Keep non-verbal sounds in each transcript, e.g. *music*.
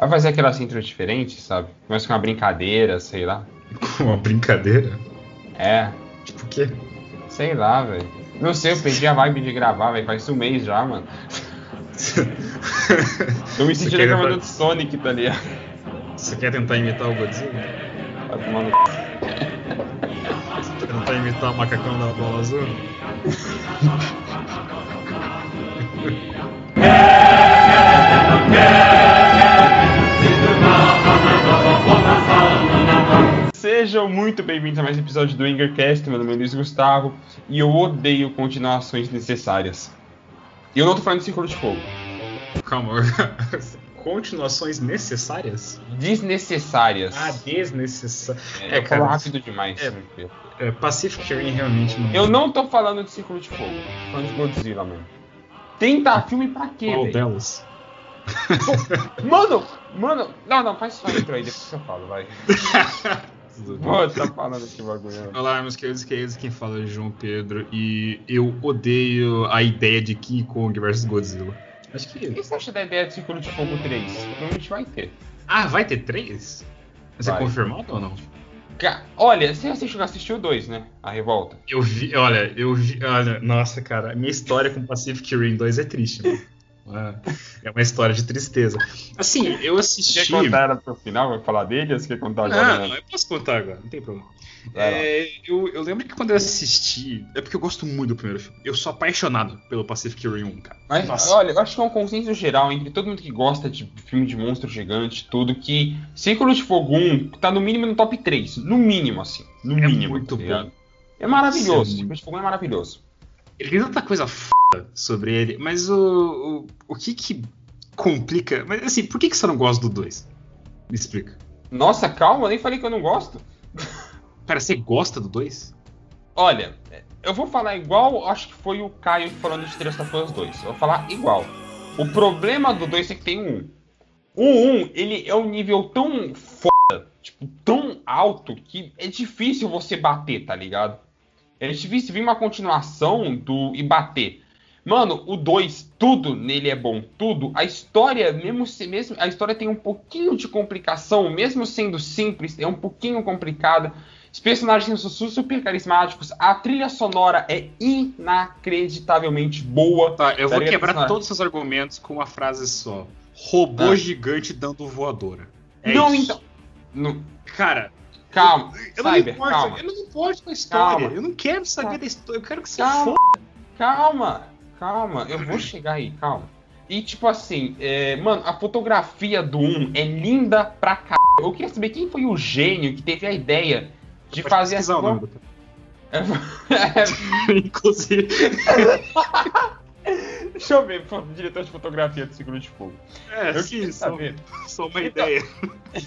Vai fazer aquelas intro diferentes, sabe? Começa com uma brincadeira, sei lá. Uma brincadeira? É, Tipo o quê? sei lá, velho. Não sei, eu perdi a vibe de gravar, velho. Faz um mês já, mano. Eu me Você senti quer na gravar- câmera do Sonic, tá ligado? Você quer tentar imitar o Godzilla? Vai tomar no Você quer tentar imitar o macacão da bola azul? Sejam muito bem-vindos a mais um episódio do Ingercast, meu nome é Luiz Gustavo e eu odeio continuações necessárias. E eu não tô falando de Círculo de Fogo. Calma. *laughs* Continuações necessárias? Desnecessárias. Ah, desnecessárias. é, eu falo rápido demais. É. filho. É, Pacific Rim realmente não. Eu não tô falando de Círculo de Fogo, tô falando de Godzilla mesmo. Tentar filme pra quê, Qual velho? delas? Mano, mano, não, não, faz só intro aí, depois que eu falo, vai. *laughs* Pô, tá falando esse bagulho. Olá, meus queridos queridos, quem fala é João Pedro e eu odeio a ideia de King Kong versus Godzilla. Acho O que que. você acha da ideia de Círculo de Fogo 3? Provavelmente vai ter. Ah, vai ter três? Mas é Vai. confirmado ou não? Olha, você assistiu, assistiu o 2, né? A Revolta. Eu vi, olha, eu vi, olha, nossa, cara, minha história com Pacific Rim 2 é triste, mano. É- É uma história de tristeza. Assim, eu Você assisti. quer contar ela pro final? Vai falar dele ou você quer contar agora? Não, né? não, eu posso contar agora, não tem problema. É, eu, eu lembro que quando eu assisti. É porque eu gosto muito do primeiro filme. Eu sou apaixonado pelo Pacific Rim 1, cara. Mas, Nossa. olha, eu acho que é um consenso geral entre todo mundo que gosta de filme de monstro gigante, tudo, que Círculo de Fogo 1 tá no mínimo no top 3. No mínimo, assim. No É mínimo. muito tá bom. É maravilhoso. Isso é Círculo de Fogo é maravilhoso. Ele tem tanta coisa foda sobre ele, mas o. O, o que que complica. Mas assim, por que, que você não gosta do 2? Me explica. Nossa, calma, eu nem falei que eu não gosto. Pera, você gosta do 2? Olha, eu vou falar igual, acho que foi o Caio que falou de Três Tapas 2. Eu vou falar igual. O problema do 2 é que tem um 1. O 1, ele é um nível tão foda, tipo, tão alto, que é difícil você bater, tá ligado? É difícil vir uma continuação do e bater. Mano, o 2, tudo nele é bom, tudo. A história, mesmo, se- mesmo a história tem um pouquinho de complicação, mesmo sendo simples, é um pouquinho complicada. Os personagens são super carismáticos, a trilha sonora é inacreditavelmente boa. Tá, eu vou Daria quebrar todos os argumentos com uma frase só. Robô Ah. gigante dando voadora. É não, isso. então. Não, Cara, calma, eu não, me Cyber, importo, calma. eu não importo com a história. Calma. Eu não quero saber Calma. da história. Eu quero que você Calma. foda. Calma, calma, eu vou chegar aí, calma. E tipo assim, é, mano, a fotografia do 1 é linda pra caralho. Eu queria saber quem foi o gênio que teve a ideia de Pode fazer essa. o nome do cara. É, *laughs* *laughs* Inclusive. *laughs* Deixa eu ver, diretor de fotografia do Círculo de Fogo. É, Eu sim, queria saber. só uma Então, ideia. E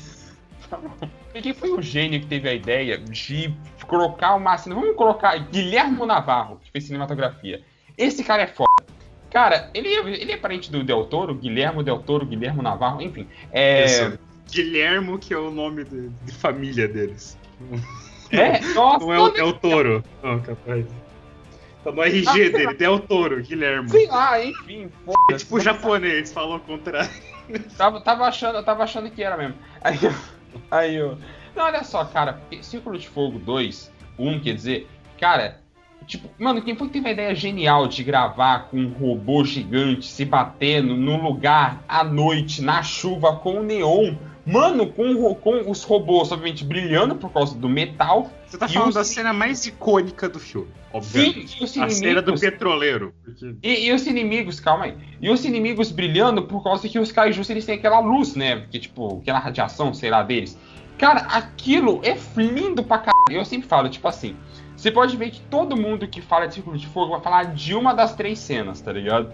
Quem foi o gênio que teve a ideia de colocar uma cena? Vamos colocar Guilhermo Navarro, que fez cinematografia. Esse cara é foda. Cara, ele é, ele é parente do Del Toro, Guilhermo Del Toro, Guilhermo Navarro, enfim. É. Isso. Guilhermo, que é o nome de, de família deles. É, nossa, Não é o Del Toro. Não, capaz. Tá no RG Ah, dele, Del Toro, Guilhermo. sei lá, enfim, É foda tipo japonês, falou o contrário. Tava, tava, achando, tava achando que era mesmo. Aí, eu- aí eu. Não, olha só, cara, Círculo de Fogo 2, 1, quer dizer, cara, tipo, mano, quem foi que teve a ideia genial de gravar com um robô gigante se batendo no lugar à noite, na chuva, com o neon? Mano, com, com os robôs, obviamente, brilhando por causa do metal. Você tá falando os- da cena mais icônica do filme, Sim, obviamente. e os a cena do petroleiro. Porque E, e os inimigos, calma aí. E os inimigos brilhando por causa que os kaijus eles têm aquela luz, né? Que tipo, aquela radiação, sei lá, deles. Cara, aquilo é lindo pra caralho. Eu sempre falo, tipo assim. Você pode ver que todo mundo que fala de Círculo de Fogo vai falar de uma das três cenas, tá ligado?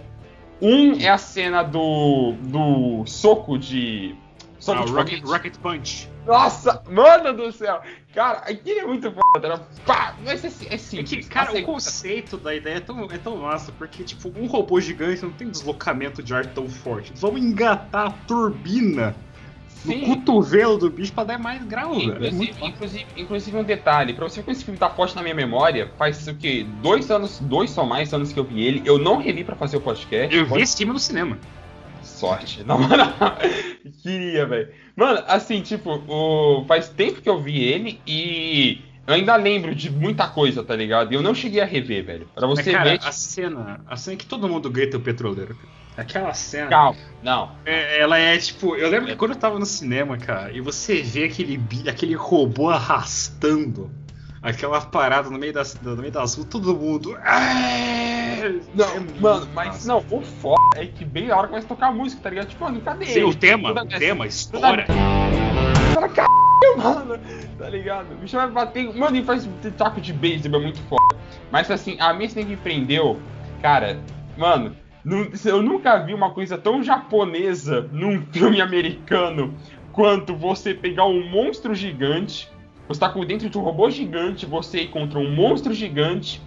Um é a cena do. do soco de. Soco Ah, Rocket. Rocket Punch. Nossa, mano do céu! Cara, aquilo é muito foda. Era, pá, mas é, é É simples. que, cara, A o conceito da ideia é tão, é tão massa, porque, tipo, um robô gigante não tem deslocamento de ar tão forte. Vamos engatar a turbina no Sim. cotovelo do bicho pra dar mais grau, velho. É Inclusive, inclusive, inclusive um detalhe, pra você ver como esse filme tá forte na minha memória, faz o quê? Dois anos, dois ou mais anos que eu vi ele. Eu não revi pra fazer o podcast. Eu vi Pode- esse filme no cinema. Sorte. *laughs* Na moral, queria, velho. Mano, assim, tipo, o... faz tempo que eu vi ele e eu ainda lembro de muita coisa, tá ligado? E eu não cheguei a rever, velho. Pra você Mas, cara, ver. a cena, a cena que todo mundo grita o petroleiro. Aquela cena. Calma, não. É, ela é tipo. Eu lembro que quando eu tava no cinema, cara, e você vê aquele, aquele robô arrastando aquela parada no meio das, no meio das ruas, todo mundo. "É!" Não, É mano, mas massa. não, o foda é que bem na hora que vai tocar a música, tá ligado? Tipo, mano, cadê Sim, ele? o tema, Toda o tema, estoura. Fala, caralho, mano, tá ligado? O bicho vai bater. Mano, ele faz taco de beisebol, é muito foda. Mas assim, a minha cena que prendeu, cara, mano, eu nunca vi uma coisa tão japonesa num filme *laughs* americano quanto você pegar um monstro gigante, você tá dentro de um robô gigante, você ir contra um monstro gigante,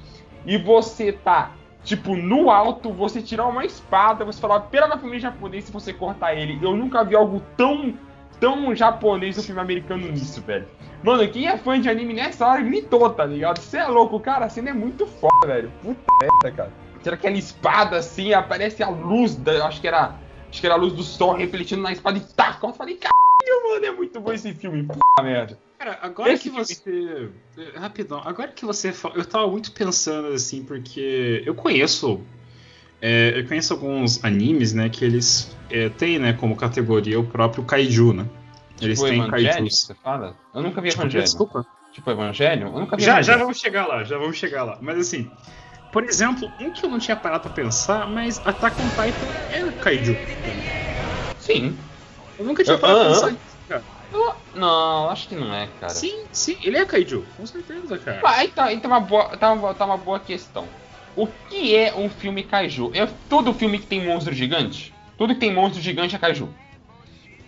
e você tá. Tipo, no alto, você tirar uma espada, você falar pela na família japonesa se você cortar ele. Eu nunca vi algo tão tão japonês no filme americano nisso, velho. Mano, quem é fã de anime nessa hora gritou, tá ligado? Você é louco, cara, a cena é muito foda, velho. Puta merda, cara. Tira aquela espada assim, aparece a luz da. Acho que era. Acho que era a luz do sol refletindo na espada e taca. Eu falei, caralho, mano, é muito bom esse filme, puta merda. Cara, agora Esse que você. eh, Rapidão, agora que você fala. Eu tava muito pensando assim, porque eu conheço. eh, eu conheço alguns animes, né, que eles eh, têm, né, como categoria o próprio Kaiju, né? Eles tipo, têm Evangelho, Kaijus. você fala? Eu nunca vi Tipo, Evangelho. desculpa. Tipo, Evangelho? Eu nunca vi Já, já vamos chegar lá, já vamos chegar lá. Mas assim, por exemplo, um que eu não tinha parado pra pensar, mas Attack on Titan é Kaiju. Sim. Eu nunca tinha parado pra ah, pensar nisso, cara. Eu- Não, acho que não é, cara. Sim, sim, ele é Kaiju, com certeza, cara. Ah, tá, aí tá uma boa, tá uma, tá uma boa questão. O que é um filme kaiju? É todo filme que tem monstro gigante? Tudo que tem monstro gigante é kaiju.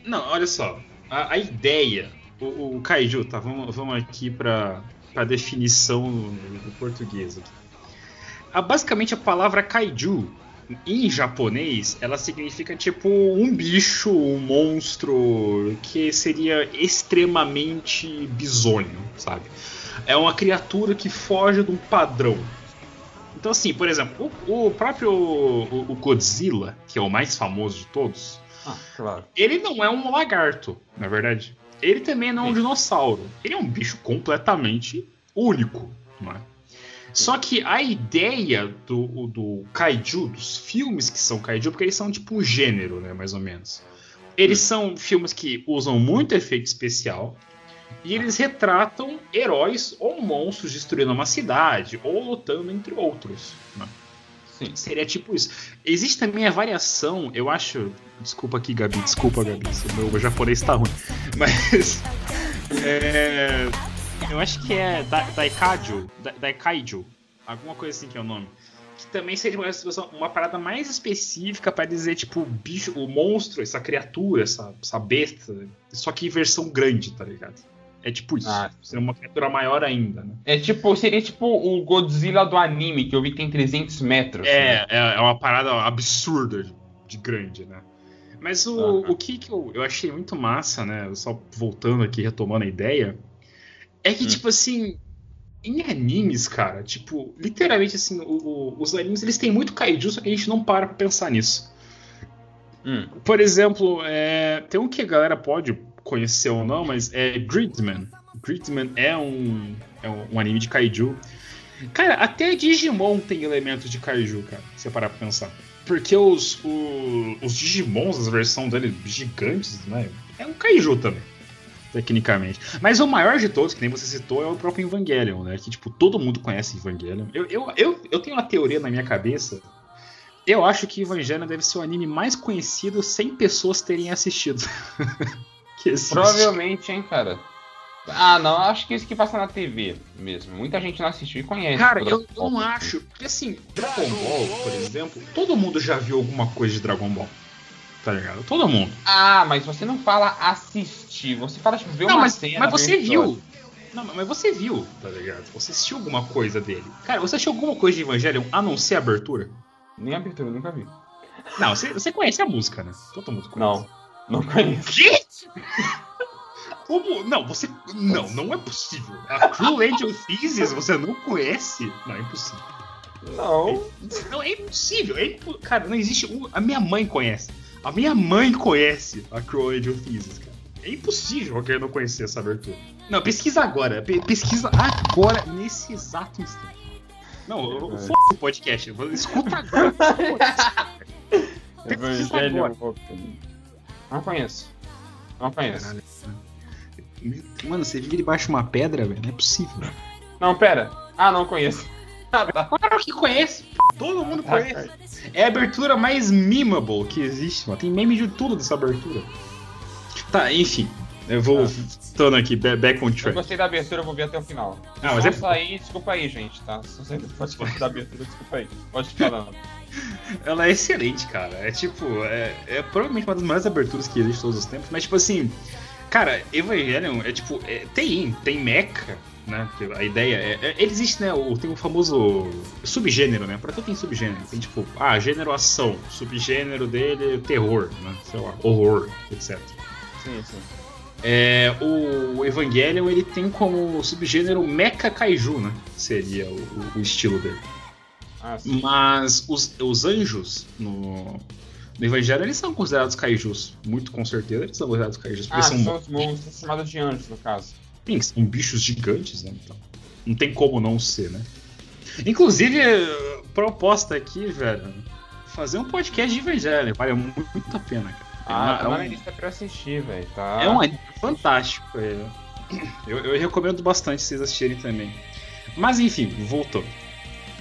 Não, olha só. A, a ideia, o, o Kaiju, tá? Vamos, vamos aqui pra, pra definição no português. Aqui. Ah, basicamente, a palavra Kaiju, em japonês, ela significa tipo um bicho, um monstro que seria extremamente bizonho, sabe? É uma criatura que foge de um padrão. Então, assim, por exemplo, o, o próprio o, o Godzilla, que é o mais famoso de todos, Ah, claro. ele não é um lagarto, na verdade. Ele também não é um Sim. dinossauro. Ele é um bicho completamente único, não é? Só que a ideia do, do kaiju, dos filmes que são kaiju, porque eles são tipo um gênero, né, mais ou menos. Eles são filmes que usam muito efeito especial e eles retratam heróis ou monstros destruindo uma cidade ou lutando entre outros. né? Sim. Seria tipo isso. Existe também a variação, eu acho. Desculpa aqui, Gabi, desculpa, Gabi. O meu japonês tá ruim. Mas. *laughs* é, eu acho que é da, Daikaiju. Da, Daikaiju. Alguma coisa assim que é o nome. Que também seria uma, uma parada mais específica pra dizer, tipo, o bicho, o monstro, essa criatura, essa, essa besta. Só que em versão grande, tá ligado? É tipo isso. Ah, Seria uma criatura maior ainda, né? É tipo, seria tipo o Godzilla do anime, que eu vi que tem 300 metros. né? É, é, é uma parada absurda de, de grande, né? Mas o, o que, que eu, eu achei muito massa, né? Só voltando aqui, retomando a ideia, é que, Hum. tipo assim, em animes, cara, tipo, literalmente assim, o- o- os animes eles têm muito kaiju, só que a gente não para pra pensar nisso. Hum. Por exemplo, é, tem um que a galera pode conhecer ou não, mas é Gridman. Gridman é um, é um, anime de kaiju. Cara, até Digimon tem elementos de kaiju, cara, se você parar pra pensar. Porque os, o- os Digimons, as versões deles gigantes, né? É um kaiju também, tecnicamente. Mas o maior de todos, que nem você citou, é o próprio Evangelion, né? Que, tipo, todo mundo conhece Evangelion. Eu, eu, eu, eu tenho uma teoria na minha cabeça. Eu acho que Evangelion deve ser o anime mais conhecido sem pessoas terem assistido. *laughs* Provavelmente, hein, cara. Ah, não, acho que isso que passa na TV mesmo. Muita gente não assistiu e conhece. Cara, eu, não acho. Porque assim, Dragon Ball, por exemplo, todo mundo já viu alguma coisa de Dragon Ball. Tá ligado? Todo mundo. Ah, mas você não fala assistir, você fala tipo, ver não, uma mas, cena. mas você viu. Não, mas você viu, tá ligado? Você assistiu alguma coisa dele. Cara, você assistiu alguma coisa de Evangelion a não ser a abertura? Nem a abertura, eu nunca vi. Não, você, você conhece a música, né? Todo mundo conhece. Não, não conheço. Quê? Como? Não, você. Não, não é possível. A True Angel *laughs* Thesis você não conhece? Não, é impossível. Não. Não, é impossível. É impo... Cara, não existe. um- A minha mãe conhece. A minha mãe conhece a Crow Age of Thesis, cara. É impossível alguém não conhecer essa abertura. Não, pesquisa agora. Pe pesquisa agora, nesse exato instante. Não, é. foda o podcast. Escuta agora. *laughs* Evangelho. Não conheço. Não conheço. Caralho. Mano, você vive debaixo de uma pedra, velho? Não é possível. Não, pera. Ah, não conheço. Ah, tá. Claro que conhece. Todo mundo ah, conhece. É a abertura mais memeable que existe, mano. Tem meme de tudo dessa abertura. Tá, enfim. Eu vou ah. aqui, back on track. Eu gostei da abertura, eu vou ver até o final. Ah, mas é... sair, desculpa aí, gente, tá? Se você pode gostar da abertura, desculpa aí. Pode ficar falando. *laughs* Ela é excelente, cara. É tipo, é, é provavelmente uma das maiores aberturas que existe todos os tempos, mas tipo assim, cara, Evangelion é tipo, é, tem, tem mecha, né? A ideia é, é, ele existe, né? O, tem o famoso subgênero, né? Pra tudo tem subgênero. Tem tipo, ah, gênero ação, subgênero dele terror, né? Sei lá, horror, etc. Sim, sim. É, o Evangelion ele tem como subgênero Mecha Kaiju, né? Seria o, o estilo dele. Ah, Mas os, os anjos no, no Evangelho eles são considerados kaijus. Muito com certeza eles são considerados kaijus. Ah, são, são os monstros chamados de anjos, no caso. São bichos gigantes, né? Então, não tem como não ser, né? Inclusive, proposta aqui, velho, fazer um podcast de Evangelho. Vale muito, muito a pena, cara. Ah, é uma, tá na lista pra assistir, velho. Tá... É um anime fantástico. É. Eu, eu recomendo bastante vocês assistirem também. Mas enfim, voltou.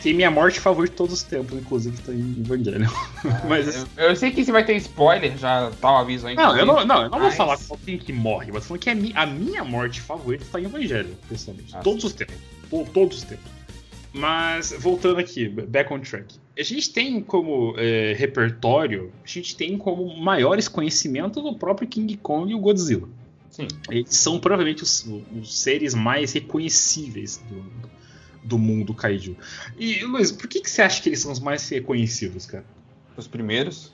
Tem minha morte favorita de todos os tempos, inclusive tá em Evangelho. *laughs* mas, eu, eu, sei que você vai ter spoiler, já tá o aviso aí. Não, eu não, não, eu não mas... vou falar quem que morre, mas falando que a, mi, a minha morte favorita tá em Evangelho, pessoalmente. Ah, todos os tempos. Todos os tempos. Mas, voltando aqui, back on track. A gente tem como é, repertório, a gente tem como maiores conhecimentos do próprio King Kong e o Godzilla. Sim. Eles são provavelmente os, os seres mais reconhecíveis do, do mundo kaiju. E, Luiz, por que, que você acha que eles são os mais reconhecidos, cara? Os primeiros?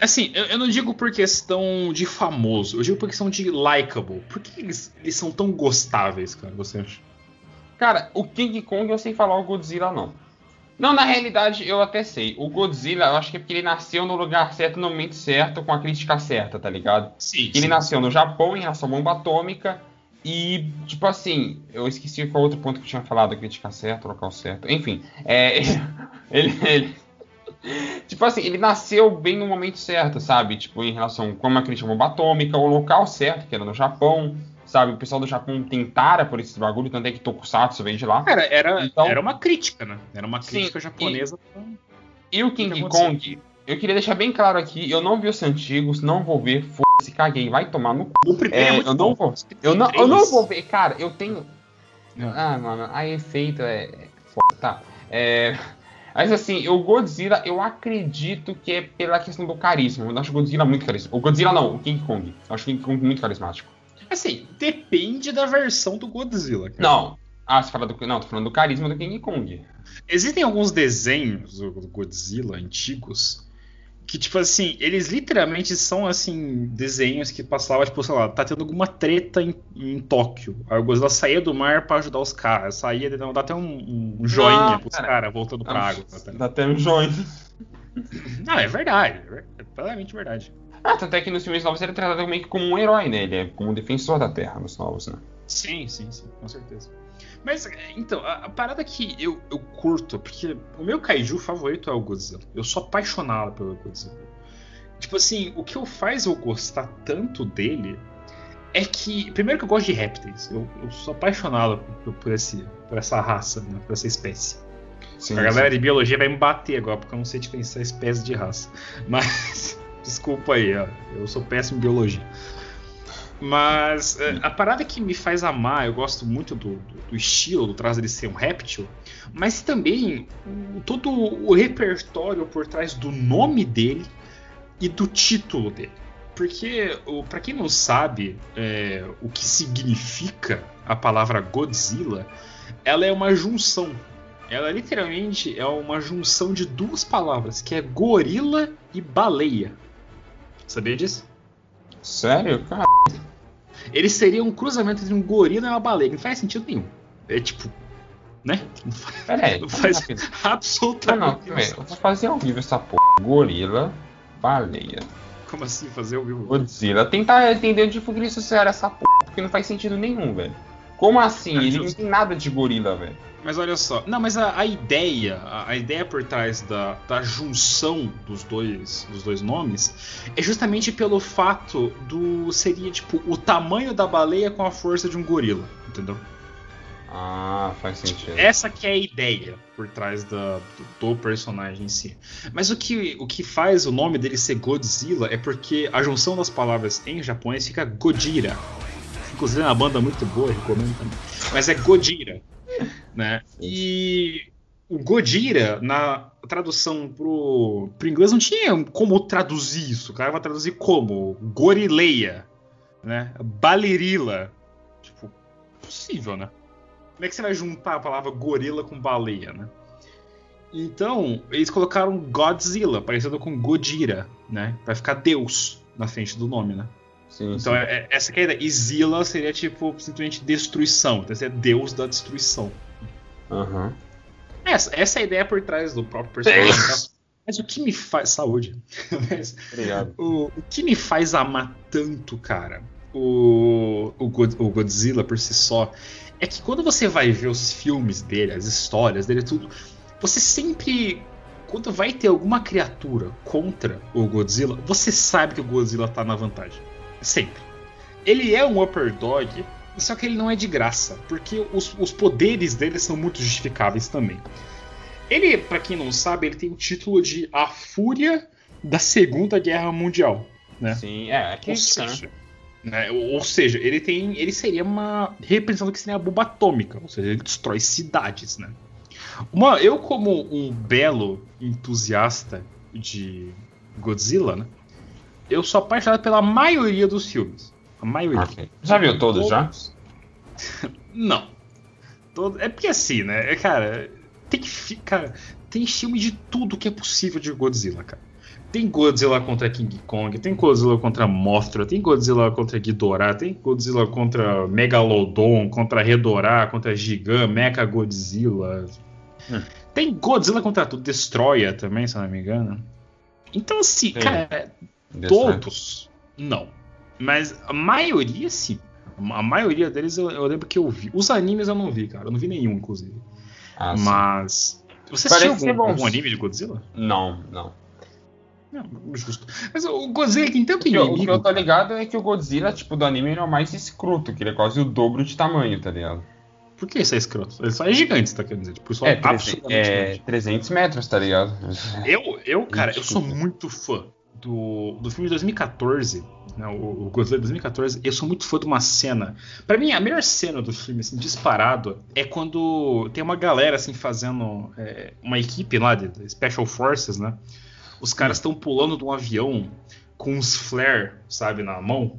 Assim, eu, eu, não digo por questão de famoso, eu digo por questão de likable. Por que eles, eles são tão gostáveis, cara, você acha? Cara, o King Kong eu sei falar o Godzilla não. Não, na realidade eu até sei. O Godzilla, eu acho que é porque ele nasceu no lugar certo, no momento certo, com a crítica certa, tá ligado? Sim. Ele sim. nasceu no Japão em relação à bomba atômica. E, tipo assim, eu esqueci qual outro ponto que eu tinha falado, a crítica certa, o local certo. Enfim, é, *laughs* ele, ele, Tipo assim, ele nasceu bem no momento certo, sabe? Tipo, em relação com a crítica bomba atômica, o local certo, que era no Japão sabe? O pessoal do Japão tentara por esse bagulho, tanto é que Tokusatsu vem de lá. Era, era, então, era uma crítica, né? Era uma crítica sim, japonesa. E, e o King Kong, eu queria deixar bem claro aqui, eu não vi os antigos, não vou ver, foda-se, caguei, vai tomar no cu. O primeiro é, é eu não vou. Eu não, eu não vou ver, cara, eu tenho. Ah, mano, a efeito é. Foda, tá. É. Mas assim, o Godzilla, eu acredito que é pela questão do carisma. Eu acho o Godzilla muito carismático. O Godzilla não, o King Kong. Eu acho o King Kong muito carismático. Assim, depende da versão do Godzilla. Cara. Não. Ah, você fala do. Não, tô falando do carisma do King Kong. Existem alguns desenhos do Godzilla antigos que, tipo assim, eles literalmente são, assim, desenhos que passavam, tipo, sei lá, tá tendo alguma treta em, em Tóquio. Aí o Godzilla saía do mar para ajudar os caras. Saía, dá até um, um joinha ah, pros caras voltando pra água. Tá dá até um joinha. Não, é verdade. É plenamente verdade. Ah, tanto é que nos filmes novos ele é tratado meio que como um herói, né? Ele é como um defensor da Terra nos novos, né? Sim, sim, sim, com certeza. Mas, então, a, a, parada que eu, eu curto, porque o meu kaiju favorito é o Godzilla. Eu sou apaixonado pelo Godzilla. Tipo assim, o que eu faz eu gostar tanto dele é que, primeiro que eu gosto de répteis. Eu, eu sou apaixonado por, por, esse, por essa raça, né, por essa espécie. Sim, a galera sim. de biologia vai me bater agora, porque eu não sei diferenciar espécie de raça. *laughs* Mas. Desculpa aí, ó. eu sou péssimo em biologia. Mas é, a parada que me faz amar, eu gosto muito do, do, do estilo, do traço de ser um réptil, mas também o, todo o repertório por trás do nome dele e do título dele. Porque, para quem não sabe é, o que significa a palavra Godzilla, ela é uma junção. Ela literalmente é uma junção de duas palavras, que é gorila e baleia. Sabia disso? Sério? Cara. Ele seria um cruzamento entre um gorila e uma baleia. Não faz sentido nenhum. É tipo. Né? Não *laughs* faz, Peraí, não faz absolutamente não, não, Eu vou fazer ao vivo essa porra. Gorila, baleia. Como assim fazer o vivo? Godzilla. Tentar entender foi que eles fizeram essa porra, porque não faz sentido nenhum, velho. Como assim? É Ele não tem nada de gorila, velho. Mas olha só, não, mas a, a ideia, a, a ideia por trás da, da junção dos dois, dos dois nomes é justamente pelo fato do seria tipo o tamanho da baleia com a força de um gorila, entendeu? Ah, faz sentido. Essa que é a ideia por trás da, do, do personagem em si. Mas o que, o que faz o nome dele ser Godzilla é porque a junção das palavras em japonês fica Godira. Inclusive é uma banda muito boa, recomendo também. Mas é Godira, né? E o Godira, na tradução pro, pro inglês, não tinha como traduzir isso. O cara vai traduzir como? Gorileia, né? Balerila. Tipo, possível, né? Como é que você vai juntar a palavra gorila com baleia, né? Então, eles colocaram Godzilla, parecido com Godira, né? Vai ficar Deus na frente do nome, né? Sim, Então, sim. é, é- essa que é a ideia. E Zilla seria, tipo, simplesmente destruição. Então, é Deus da destruição. Aham. Essa, essa é a ideia por trás do próprio personagem. tá? Mas o que me faz. Saúde. *laughs* Mas Obrigado. o, o que me faz amar tanto, cara, o, o, God- o Godzilla por si só, é que quando você vai ver os filmes dele, as histórias dele, tudo, você sempre. Quando vai ter alguma criatura contra o Godzilla, você sabe que o Godzilla tá na vantagem. Sempre. Ele é um upper dog, só que ele não é de graça, porque os, os poderes dele são muito justificáveis também. Ele, pra quem não sabe, ele tem o título de A Fúria da Segunda Guerra Mundial, né? Sim, é, aqui Ou seja, né, ou ou seja, ele tem, ele seria uma representando o que seria a bomba atômica, ou seja, ele destrói cidades, né? Uma, eu como um belo entusiasta de Godzilla, né? Eu sou apaixonado pela maioria dos filmes. A maioria. Ok. Já viu todos já? *laughs* Não. Todo- É porque assim, né? É, Cara, tem que ficar. Tem filme de tudo que é possível de Godzilla, cara. Tem Godzilla contra King Kong, tem Godzilla contra Mothra, tem Godzilla contra Ghidorah, tem Godzilla contra Megalodon, contra Redorah, contra Gigan, Mecha Godzilla. Hum. Tem Godzilla contra tudo, Destroyer também, se eu não me engano. Então, assim, Sim. cara, Todos, não. Mas a maioria, sim. A maioria deles eu, eu lembro que eu vi. Os animes eu não vi, cara. Eu não vi nenhum, inclusive. Ah, sim. Mas. Você Parece assistiu algum, algum anime de Godzilla? Não, não. Não, justo. Mas o Godzilla tem tanto O que, eu, o que inimigo. eu tô ligado é que o Godzilla, tipo, do anime, ele é o mais escroto, que ele é quase o dobro de tamanho, tá ligado? Por que isso é escroto? Ele só é gigante, você tá querendo dizer? Tipo, só É, 300, absurdamente é grande. 300 metros, tá ligado? Eu, eu, cara, eu sou muito fã do, do filme de 2014, né, o, o Godzilla de 2014. Eu sou muito fã de uma cena. Pra mim, a melhor cena do filme, assim, disparado, é quando tem uma galera, assim, fazendo é, uma equipe lá de Special Forces, né? Os caras estão pulando de um avião com uns flare, sabe, na mão.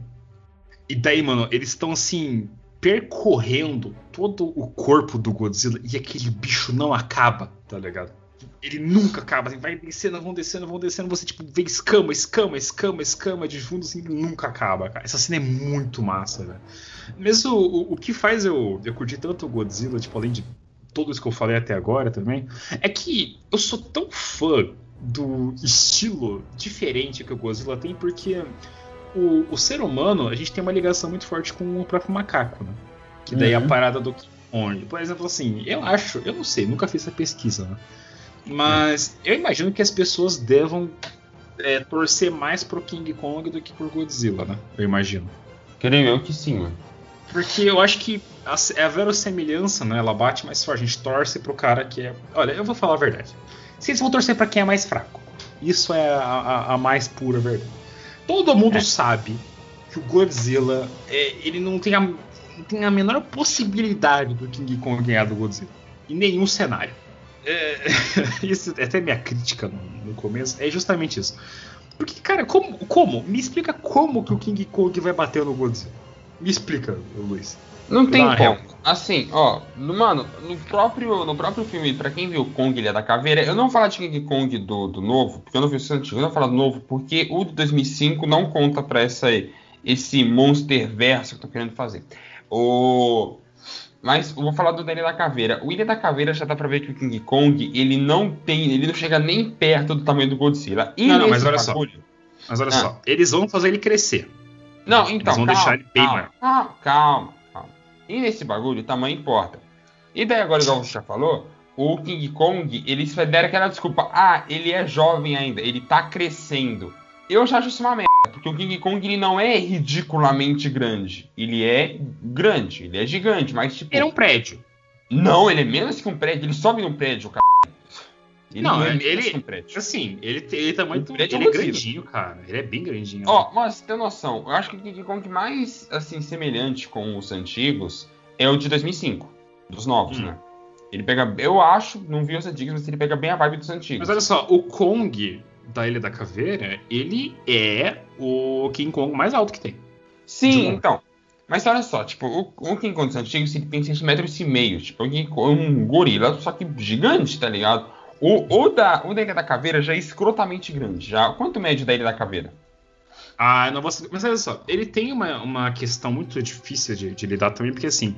E daí, mano, eles estão assim percorrendo todo o corpo do Godzilla e aquele bicho não acaba, tá ligado? Ele nunca acaba, assim, vai descendo, vão descendo, vão descendo, você tipo vê escama, escama, escama, escama de fundo, assim, nunca acaba, cara. Essa cena é muito massa, velho. Mesmo o, o que faz eu, eu curtir tanto o Godzilla, tipo, além de tudo isso que eu falei até agora também, é que eu sou tão fã do estilo diferente que o Godzilla tem, porque o, o ser humano, a gente tem uma ligação muito forte com o próprio macaco, né? Que daí é Uhum. a parada do King Kong. Por exemplo, assim, eu acho, eu não sei, nunca fiz essa pesquisa, né? Mas eu imagino que as pessoas devam é, torcer mais pro King Kong do que pro Godzilla, né? Eu imagino. Creio eu que sim, mano. Porque eu acho que a, a verossemelhança, né? Ela bate mais forte. A gente torce pro cara que é. Olha, eu vou falar a verdade. Vocês vão torcer pra quem é mais fraco. Isso é a, a- a mais pura verdade. Todo mundo É. sabe que o Godzilla é, ele não tem, a, não tem a menor possibilidade do King Kong ganhar do Godzilla. Em nenhum cenário. É, *laughs* isso é até minha crítica no, no começo é justamente isso. Porque, cara, como, como? Me explica como que o King Kong vai bater no Godzilla. Me explica, Luiz. Não tem Na como. real. Assim, ó, no- mano, no próprio, no próprio filme, pra quem viu Kong Ilha da Caveira, eu não vou falar de King Kong do, do novo, porque eu não vi o antigo, eu não vou falar do novo, porque o de 2005 não conta pra essa, esse monster verso que eu tô querendo fazer. O... Mas eu vou falar do Ilha da Caveira. O Ilha da Caveira já dá pra ver que o King Kong, ele não tem, ele não chega nem perto do tamanho do Godzilla. E Não, não, mas olha só. bagulho- Mas olha ah. só, eles vão fazer ele crescer. Não, então. Eles vão calma, deixar ele bem calma, maior. Calma, calma, calma. E nesse bagulho, o tamanho importa. E daí agora, igual você já falou, o King Kong, eles deram aquela desculpa. Ah, ele é jovem ainda, ele tá crescendo. Eu já acho isso uma merda, porque o King Kong ele não é ridiculamente grande. Ele é grande, ele é gigante, mas tipo. Ele é um prédio. Não, ele é menos que um prédio, ele sobe num prédio, cara. Ele não, é ele, que um prédio. assim, ele, ele tá muito. Um ele é grandinho, cara. Ele é bem grandinho. Ó, oh, mas tem noção, eu acho que o King Kong mais, assim, semelhante com os antigos é o de 2005, dos novos, hum. né? Ele pega, eu acho, não vi os antigos, mas ele pega bem a vibe dos antigos. Mas olha só, o Kong da Ilha da Caveira, ele é o King Kong mais alto que tem. Sim, então. Mas olha só, tipo, o, o King Kong dos antigos tem 7 metros e meio. Tipo, um gorila, só que gigante, tá ligado? O, o, da, o da Ilha da Caveira já é escrotamente grande. Já. Quanto mede da Ilha da Caveira? Ah, não vou. Mas olha só, ele tem uma, uma questão muito difícil de, de lidar também, porque assim,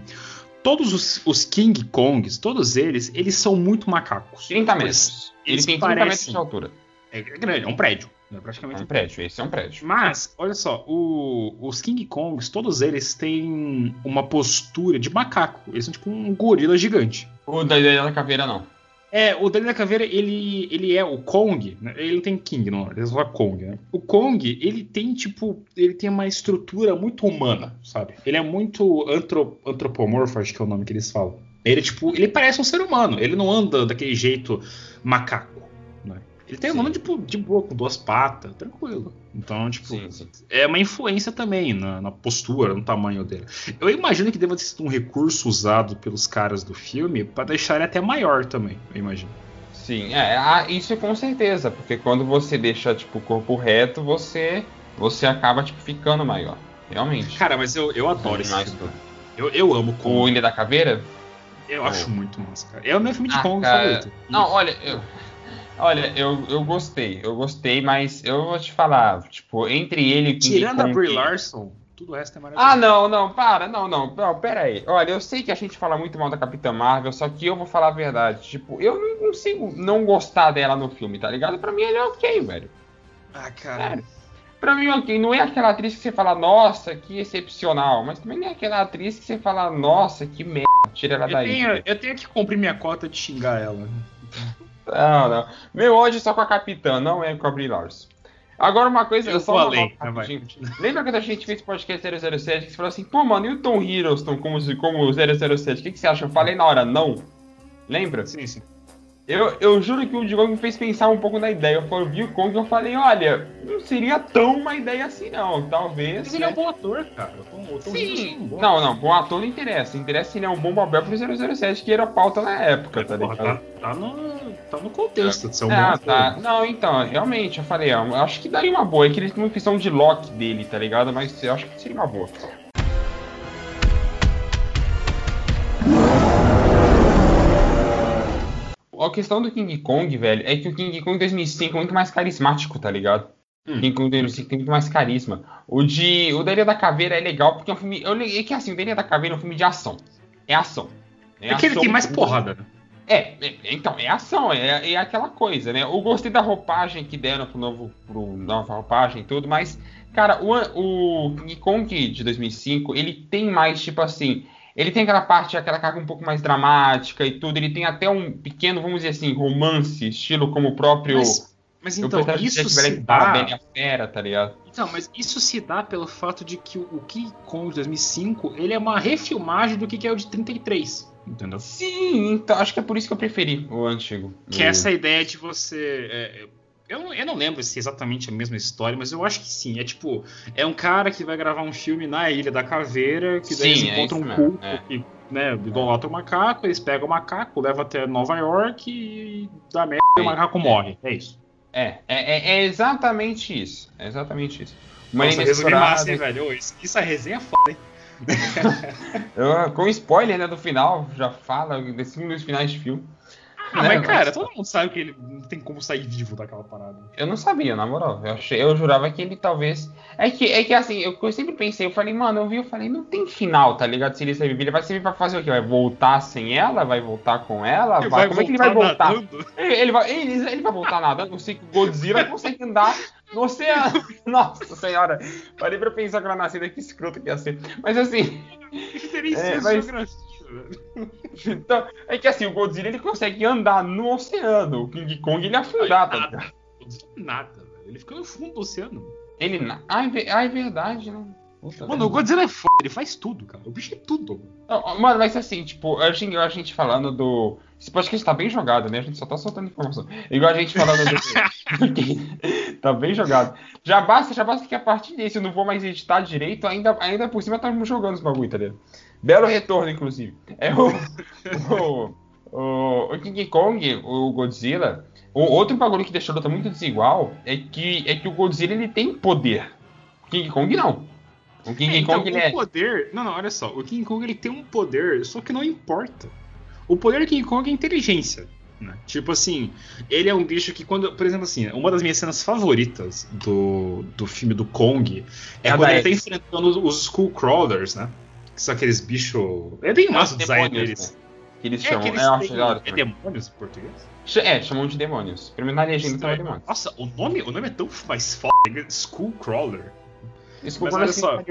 todos os, os, King Kongs, todos eles, eles são muito macacos. 30 metros. Ele tem 30 parecem, metros de altura. É grande, é um prédio. É praticamente é um prédio, esse é um prédio. Mas, olha só, o, os King Kongs, todos eles têm uma postura de macaco. Eles são tipo um gorila gigante. O da Ilha da Caveira não. É, o Daniel da Caveira, ele, ele é o Kong, né? ele não tem King, não, ele é só Kong, né? O Kong, ele tem, tipo, ele tem uma estrutura muito humana, sabe? Ele é muito antro, antropomorfo, acho que é o nome que eles falam. Ele, tipo, ele parece um ser humano, ele não anda daquele jeito macaco. Ele tem um tipo, de boa, com duas patas, tranquilo. Então, tipo, sim, sim. é uma influência também na, na, postura, no tamanho dele. Eu imagino que deva ter sido um recurso usado pelos caras do filme para deixar ele até maior também, eu imagino. Sim, é, isso com certeza, porque quando você deixa, tipo, o corpo reto, você você acaba, tipo, ficando maior. Realmente. Cara, mas eu, eu adoro esse filme. Eu, eu amo Kong. O Ilha da Caveira? Eu oh. acho muito massa, cara. É o meu filme de ah, Kong cara... favorito. Não, olha, eu, Olha, eu, eu gostei, eu gostei, mas eu vou te falar, tipo, entre ele e Tirando Kong, a Brie Larson, tudo o resto é maravilhoso. Ah, não, não, para, não, não, não, pera aí. Olha, eu sei que a gente fala muito mal da Capitã Marvel, só que eu vou falar a verdade. Tipo, eu não consigo não gostar dela no filme, tá ligado? Pra mim ela é ok, velho. Ah, cara. Pra mim, ok, não é aquela atriz que você fala, nossa, que excepcional, mas também não é aquela atriz que você fala, nossa, que merda, tira ela eu daí. Tenho, eu tenho que cumprir minha cota de xingar ela. Não, não. Meu ódio é só com a capitã, não é com a Brie Larson. Agora uma coisa, eu só falei, Lembra quando a gente fez podcast 007 que você falou assim, pô, mano, e o Tom Hiddleston como, como 007? O que, que você acha? Eu falei na hora, não. Lembra? Sim, sim. Eu, eu juro que o Digão me fez pensar um pouco na ideia. Eu vi o Kong e eu falei, olha, não seria tão uma ideia assim, não. Talvez. Mas ele é um bom ator, cara. Tom, Sim. Um bom não, não, bom ator não interessa. Interessa se ele é um bom papel pro 007, que era pauta na época, tá ligado? Tá, tá, no, tá no contexto de ser um é, bom tá. ator. Não, então, realmente, eu falei, eu acho que daria uma boa. É que eles não questão de Loki dele, tá ligado? Mas eu acho que seria uma boa. A questão do King Kong, velho, é que o King Kong 2005 é muito mais carismático, tá ligado? Hum. King Kong 2005 tem muito mais carisma. O de o da Ilha da Caveira é legal porque é um filme. Eu, é que assim, o da Ilha da Caveira é um filme de ação. É ação. É porque ação, ele tem mais porrada, né? É, é, então, é ação, é, é aquela coisa, né? Eu gostei da roupagem que deram pro novo, pro nova roupagem e tudo, mas, cara, o, o King Kong de 2005, ele tem mais, tipo assim, ele tem aquela parte, aquela carga um pouco mais dramática e tudo. Ele tem até um pequeno, vamos dizer assim, romance, estilo como o próprio. Mas, mas então, isso se dá. Bem a fera, tá ligado? Então, mas isso se dá pelo fato de que o King Kong de 2005 ele é uma refilmagem do que é o de 33. Entendeu? Sim, então acho que é por isso que eu preferi o antigo. Que é essa ideia de você. É, eu, eu não lembro se é exatamente a mesma história, mas eu acho que sim. É tipo, é um cara que vai gravar um filme na Ilha da Caveira, que daí sim, eles é encontram é um culto é. que né, idolatra o macaco, eles pegam o macaco, levam até Nova York e dá merda e o macaco morre. É isso. É, é, é, exatamente isso. É exatamente isso. Uma Nossa, resumir massa, hein, velho? Isso, isso é resenha foda, hein? *laughs* eu, com spoiler né, do final, já fala desse um dos finais de filme. Ah, né? mas cara, todo mundo sabe que ele não tem como sair vivo daquela parada. Eu não sabia, na moral. Eu, achei, eu jurava que ele talvez. É que, é que assim, eu, eu sempre pensei, eu falei, mano, eu vi, eu falei, não tem final, tá ligado? Se ele servir, ele vai servir pra fazer o quê? Vai voltar sem ela? Vai voltar com ela? Vai, como é que ele vai voltar? Ele, ele, vai, ele, ele vai voltar nadando? Eu sei que o Godzilla consegue andar no oceano. *laughs* Nossa senhora, parei pra pensar que ela nascida que escroto que ia ser. Mas assim. É, mas... Então, é que assim, o Godzilla ele consegue andar no oceano. O King Kong ele afundar, tá ligado? Nada, velho. Ele fica no fundo do oceano. Ele. Ah, é verdade, né? Puta mano, o Godzilla é foda, ele faz tudo, cara. O bicho é tudo. Não, mano, mas assim, tipo, a gente, a gente falando do. Esse podcast tá bem jogado, né? A gente só tá soltando informação. Igual a gente falando do. *laughs* *laughs* tá bem jogado. Já basta, já basta que a partir desse eu não vou mais editar direito, ainda, ainda por cima tá jogando os bagulho, tá ligado? Belo retorno, inclusive. É o. o, o, o King Kong, o Godzilla. O outro bagulho que deixou a luta muito desigual é que, é que o Godzilla ele tem poder. King Kong não. O King é, então, Kong ele o é... poder. Não, não, olha só. O King Kong ele tem um poder, só que não importa. O poder do King Kong é inteligência. Né? Tipo assim, ele é um bicho que quando. Por exemplo, assim, uma das minhas cenas favoritas do, do filme do Kong é, é quando ele tá enfrentando os Skullcrawlers, né? Que são aqueles bichos. É bem massa o design deles. Né? Que eles é, chamam. Que eles é, têm, é demônios em português? É, chamam de demônios. Primeiro na legenda também é demônios. Nossa, o nome, o nome é tão mais foda. Skullcrawler. Mas olha só.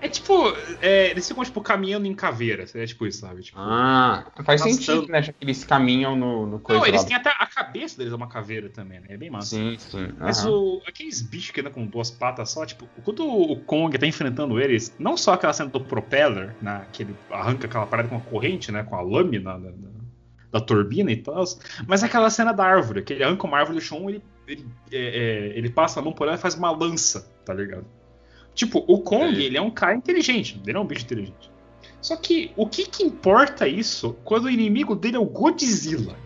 É tipo, é, eles ficam, tipo, caminhando em caveira. É tipo isso, sabe? Tipo, ah, faz sentido, né? Já que eles caminham no, no coisa. Não, eles têm até a cabeça deles é uma caveira também, né? É bem massa. Sim, sim. Mas o, aqueles bichos que andam com duas patas só, tipo, quando o Kong tá enfrentando eles, não só aquela cena do propeller, né? Que ele arranca aquela parada com a corrente, né? Com a lâmina da, da, da turbina e tal, mas aquela cena da árvore, que ele arranca uma árvore do chão ele, ele, é, é, ele passa a mão por ela e faz uma lança, tá ligado? Tipo, o Kong, ele é um cara inteligente, ele é um bicho inteligente. Só que o que, que importa isso quando o inimigo dele é o Godzilla?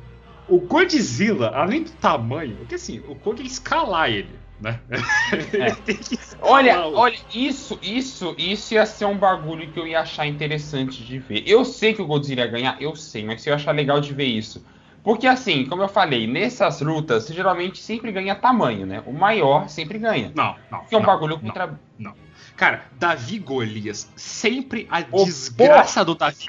O Godzilla, além do tamanho, porque assim, o Kong é escalar ele, né? É. *laughs* olha, olha, isso, isso, isso ia ser um bagulho que eu ia achar interessante de ver. Eu sei que o Godzilla ia ganhar, eu sei, mas eu ia achar legal de ver isso. Porque assim, como eu falei, nessas lutas, geralmente sempre ganha tamanho, né? O maior sempre ganha. Não, não. Que é um não, bagulho contra. Não, não. Cara, Davi Golias, sempre a desgraça do Davi.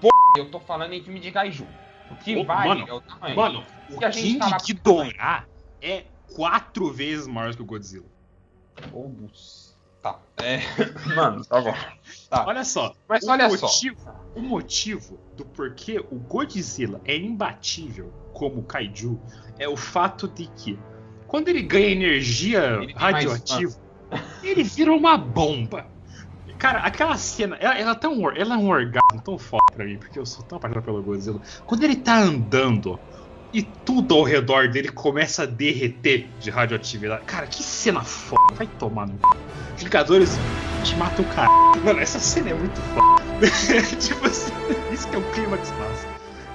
Porra, eu tô falando em time de Gaiju. O que oh, vai mano, é o tamanho. Mano, o, o King tá Ghidorah é quatro vezes maior que o Godzilla. Oh, Tá. É... *laughs* Mano, tá bom. Tá. Olha só. Mas olha motivo, só. O motivo do porquê o Godzilla é imbatível como kaiju é o fato de que quando ele ganha energia ele radioativa, ele vira uma bomba. Cara, aquela cena, ela, ela, tá um, ela é um orgasmo tão foda pra mim, porque eu sou tão apaixonado pelo Godzilla. Quando ele tá andando e tudo ao redor dele começa a derreter de radioatividade. Cara, que cena foda. Vai tomar no. Vingadores te matam o cara. Mano, essa cena é muito foda. *laughs* tipo assim, isso que é o clímax massa.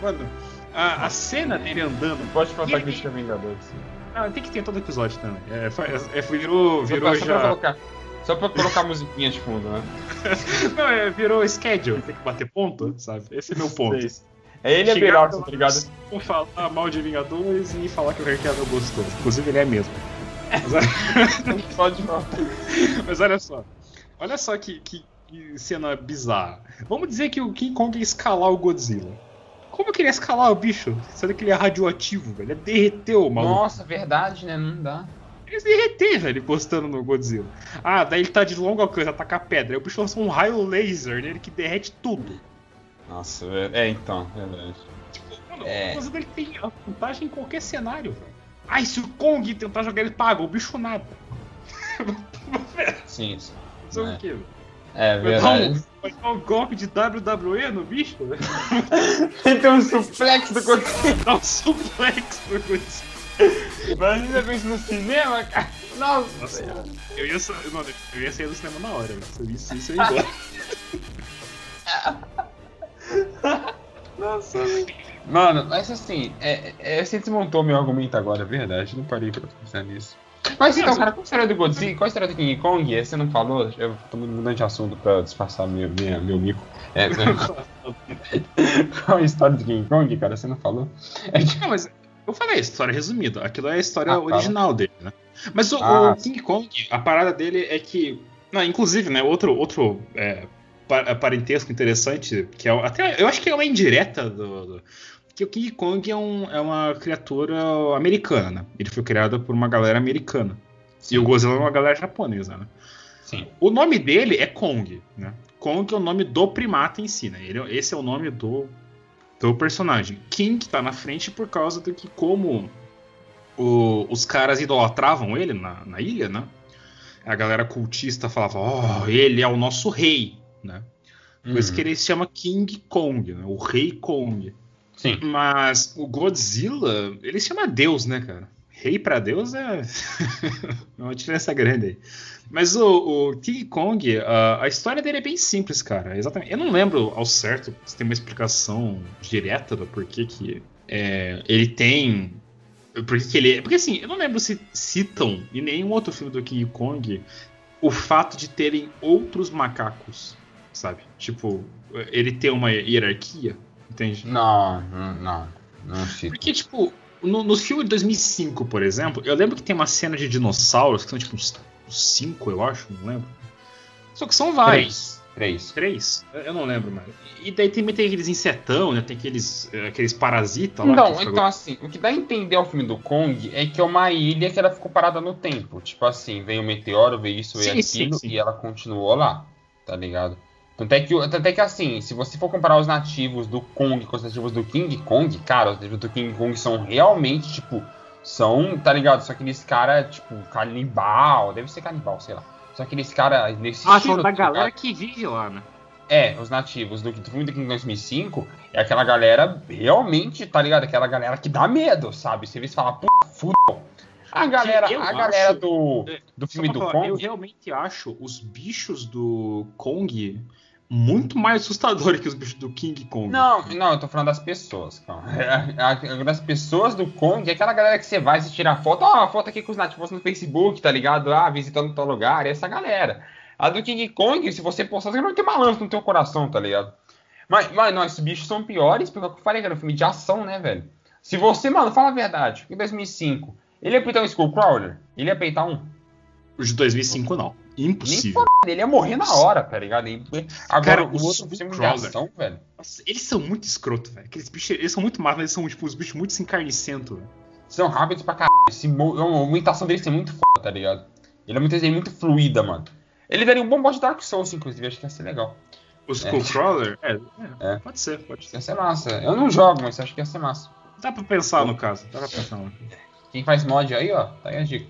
Mano, a, a cena dele andando. Pode falar que ele... é Vingadores. Ah, tem que ter todo episódio também. É, é, virou, virou só, já. Só pra, colocar, só pra colocar musiquinha de fundo, né? *laughs* Não, é, virou schedule. Tem que bater ponto, sabe? Esse é meu ponto. É ele é melhor, tá ligado? Vou falar mal de Vingadores e falar que o Henry Cavill gostou. Inclusive, ele é mesmo. *laughs* Pode falar. *laughs* Mas olha só. Olha só que, que, que, cena bizarra. Vamos dizer que o King Kong ia escalar o Godzilla. Como eu queria escalar o bicho? Sendo que ele é radioativo, velho. Ele derreteu, mano. Nossa, verdade, né? Não dá. Ele derreter, velho, postando no Godzilla. Ah, daí ele tá de longo alcance, atacar pedra. Aí o bicho lança um raio laser nele que derrete tudo. Nossa, é, então, verdade. Tipo, mano, é. o Godzilla tem a vantagem em qualquer cenário, velho. Ai, se o Kong tentar jogar ele paga, o bicho nada. sim, sim. Fazer é. o quê? É verdade. Vai dar um golpe de WWE no bicho? *laughs* Tem um suplex do Godzilla. Dá um suplex do Godzilla. Imagina isso no cinema, cara. Nossa, Nossa eu, ia, mano, eu ia sair do cinema na hora, isso, isso ia embora. *laughs* Nossa, *laughs* Mano, mas assim, é, é, você desmontou meu argumento agora, é verdade. Não parei pra pensar nisso. Mas então, cara, qual a história do Godzilla? Qual a história do King Kong? Você não falou? Eu tô mudando de assunto pra disfarçar meu, minha, meu mico. É, *laughs* qual a história do King Kong, cara? Você não falou? É que... Não, mas eu falei história resumida. Aquilo é a história ah, original fala. dele, né? Mas o, ah, o King Kong, a parada dele é que. Não, inclusive, né? Outro, outro é, parentesco interessante, que é até eu acho que é uma indireta do, do que o King Kong é, um, é uma criatura americana, né? Ele foi criado por uma galera americana. Sim. E o Godzilla é uma galera japonesa, né? Sim. O nome dele é Kong, né? Kong é o nome do primata em si, né? Ele, esse é o nome do, do personagem. King tá na frente por causa do que, como o, os caras idolatravam ele na, na ilha, né? A galera cultista falava, oh, ele é o nosso rei, né? Por uhum. isso que ele se chama King Kong, né? O Rei Kong. Sim. Mas o Godzilla, ele se chama Deus, né, cara? Rei para Deus é... *laughs* é uma diferença grande aí. Mas o, o King Kong, a, a, história dele é bem simples, cara. Exatamente. Eu não lembro ao certo se tem uma explicação direta do porquê que é, ele tem. Porque que ele. Porque assim, eu não lembro se citam em nenhum outro filme do King Kong o fato de terem outros macacos, sabe? Tipo, ele ter uma hierarquia, entende? Não, não, não. cita. Porque, tipo, no, no filme de 2005, por exemplo, eu lembro que tem uma cena de dinossauros que são tipo uns cinco, eu acho, não lembro. Só que são vários. Três. Três? Eu não lembro mais. E daí também tem aqueles insetão, né? Tem aqueles, aqueles parasitas lá. Não, então assim, o que dá a entender ao filme do Kong é que é uma ilha que ela ficou parada no tempo. Tipo assim, veio um meteoro, veio isso, veio sim, aquilo, sim, sim. e ela continuou lá. Tá ligado? Tanto é, que, tanto é que assim, se você for comparar os nativos do Kong com os nativos do King Kong, cara, os nativos do King Kong são realmente, tipo, são, tá ligado? São aqueles caras, tipo, canibal, deve ser canibal, sei lá. São aqueles caras nesse ah, estilo. Ah, da tá galera que vive lá, né? É, os nativos do, do filme do King 2005 é aquela galera realmente, tá ligado? Aquela galera que dá medo, sabe? Você vê se fala, pô, fudeu. A galera, a galera do, é, do filme do falar, Kong. Eu realmente acho os bichos do Kong muito mais assustador que os bichos do King Kong. Não, não, eu tô falando das pessoas. *laughs* Das pessoas do Kong, é aquela galera que você vai se tirar foto, ó, oh, foto aqui com os nativos no Facebook, tá ligado? Ah, visitando tal lugar, essa galera. A do King Kong, se você postar, você não vai ter balanço no teu coração, tá ligado? Mas, mas não, esses bichos são piores, porque eu falei que era um filme de ação, né, velho? Se você, mano, fala a verdade, em 2005, ele ia peitar um Skullcrawler? Ele ia peitar um? Os de 2005 não. Impossível. Nem ele ia morrer na hora, tá ligado? Agora, Cara, o outro filme de ação, velho. Nossa, eles são muito escroto, velho. Aqueles bichos, eles são muito mas eles são, tipo, os bichos muito sem carnicentos, velho. São rápidos pra caralho. Esse, a movimentação deles é muito foda, tá ligado? Ele é muito, ele é muito fluida, mano. Ele daria um bom boss de Dark Souls, inclusive, acho que ia ser legal. O Skullcrawler? É. É, é, Pode ser, pode ser. Ia ser massa. Eu não jogo, mas acho que ia ser massa. Dá pra pensar no caso. Dá pra pensar no caso. Quem faz mod aí, ó, tá aí a dica.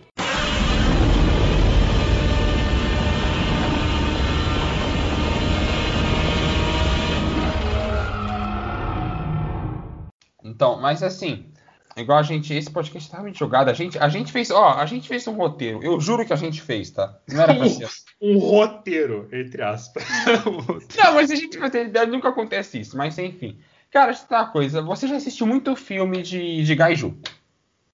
Então, mas assim, igual a gente, esse podcast tá muito jogado, a gente, a gente fez, ó, a gente fez um roteiro, eu juro que a gente fez, tá? Não era pra *laughs* ser. um roteiro, entre aspas. *laughs* não, mas a gente nunca acontece isso, mas enfim. Cara, uma coisa, você já assistiu muito filme de, de Gaiju,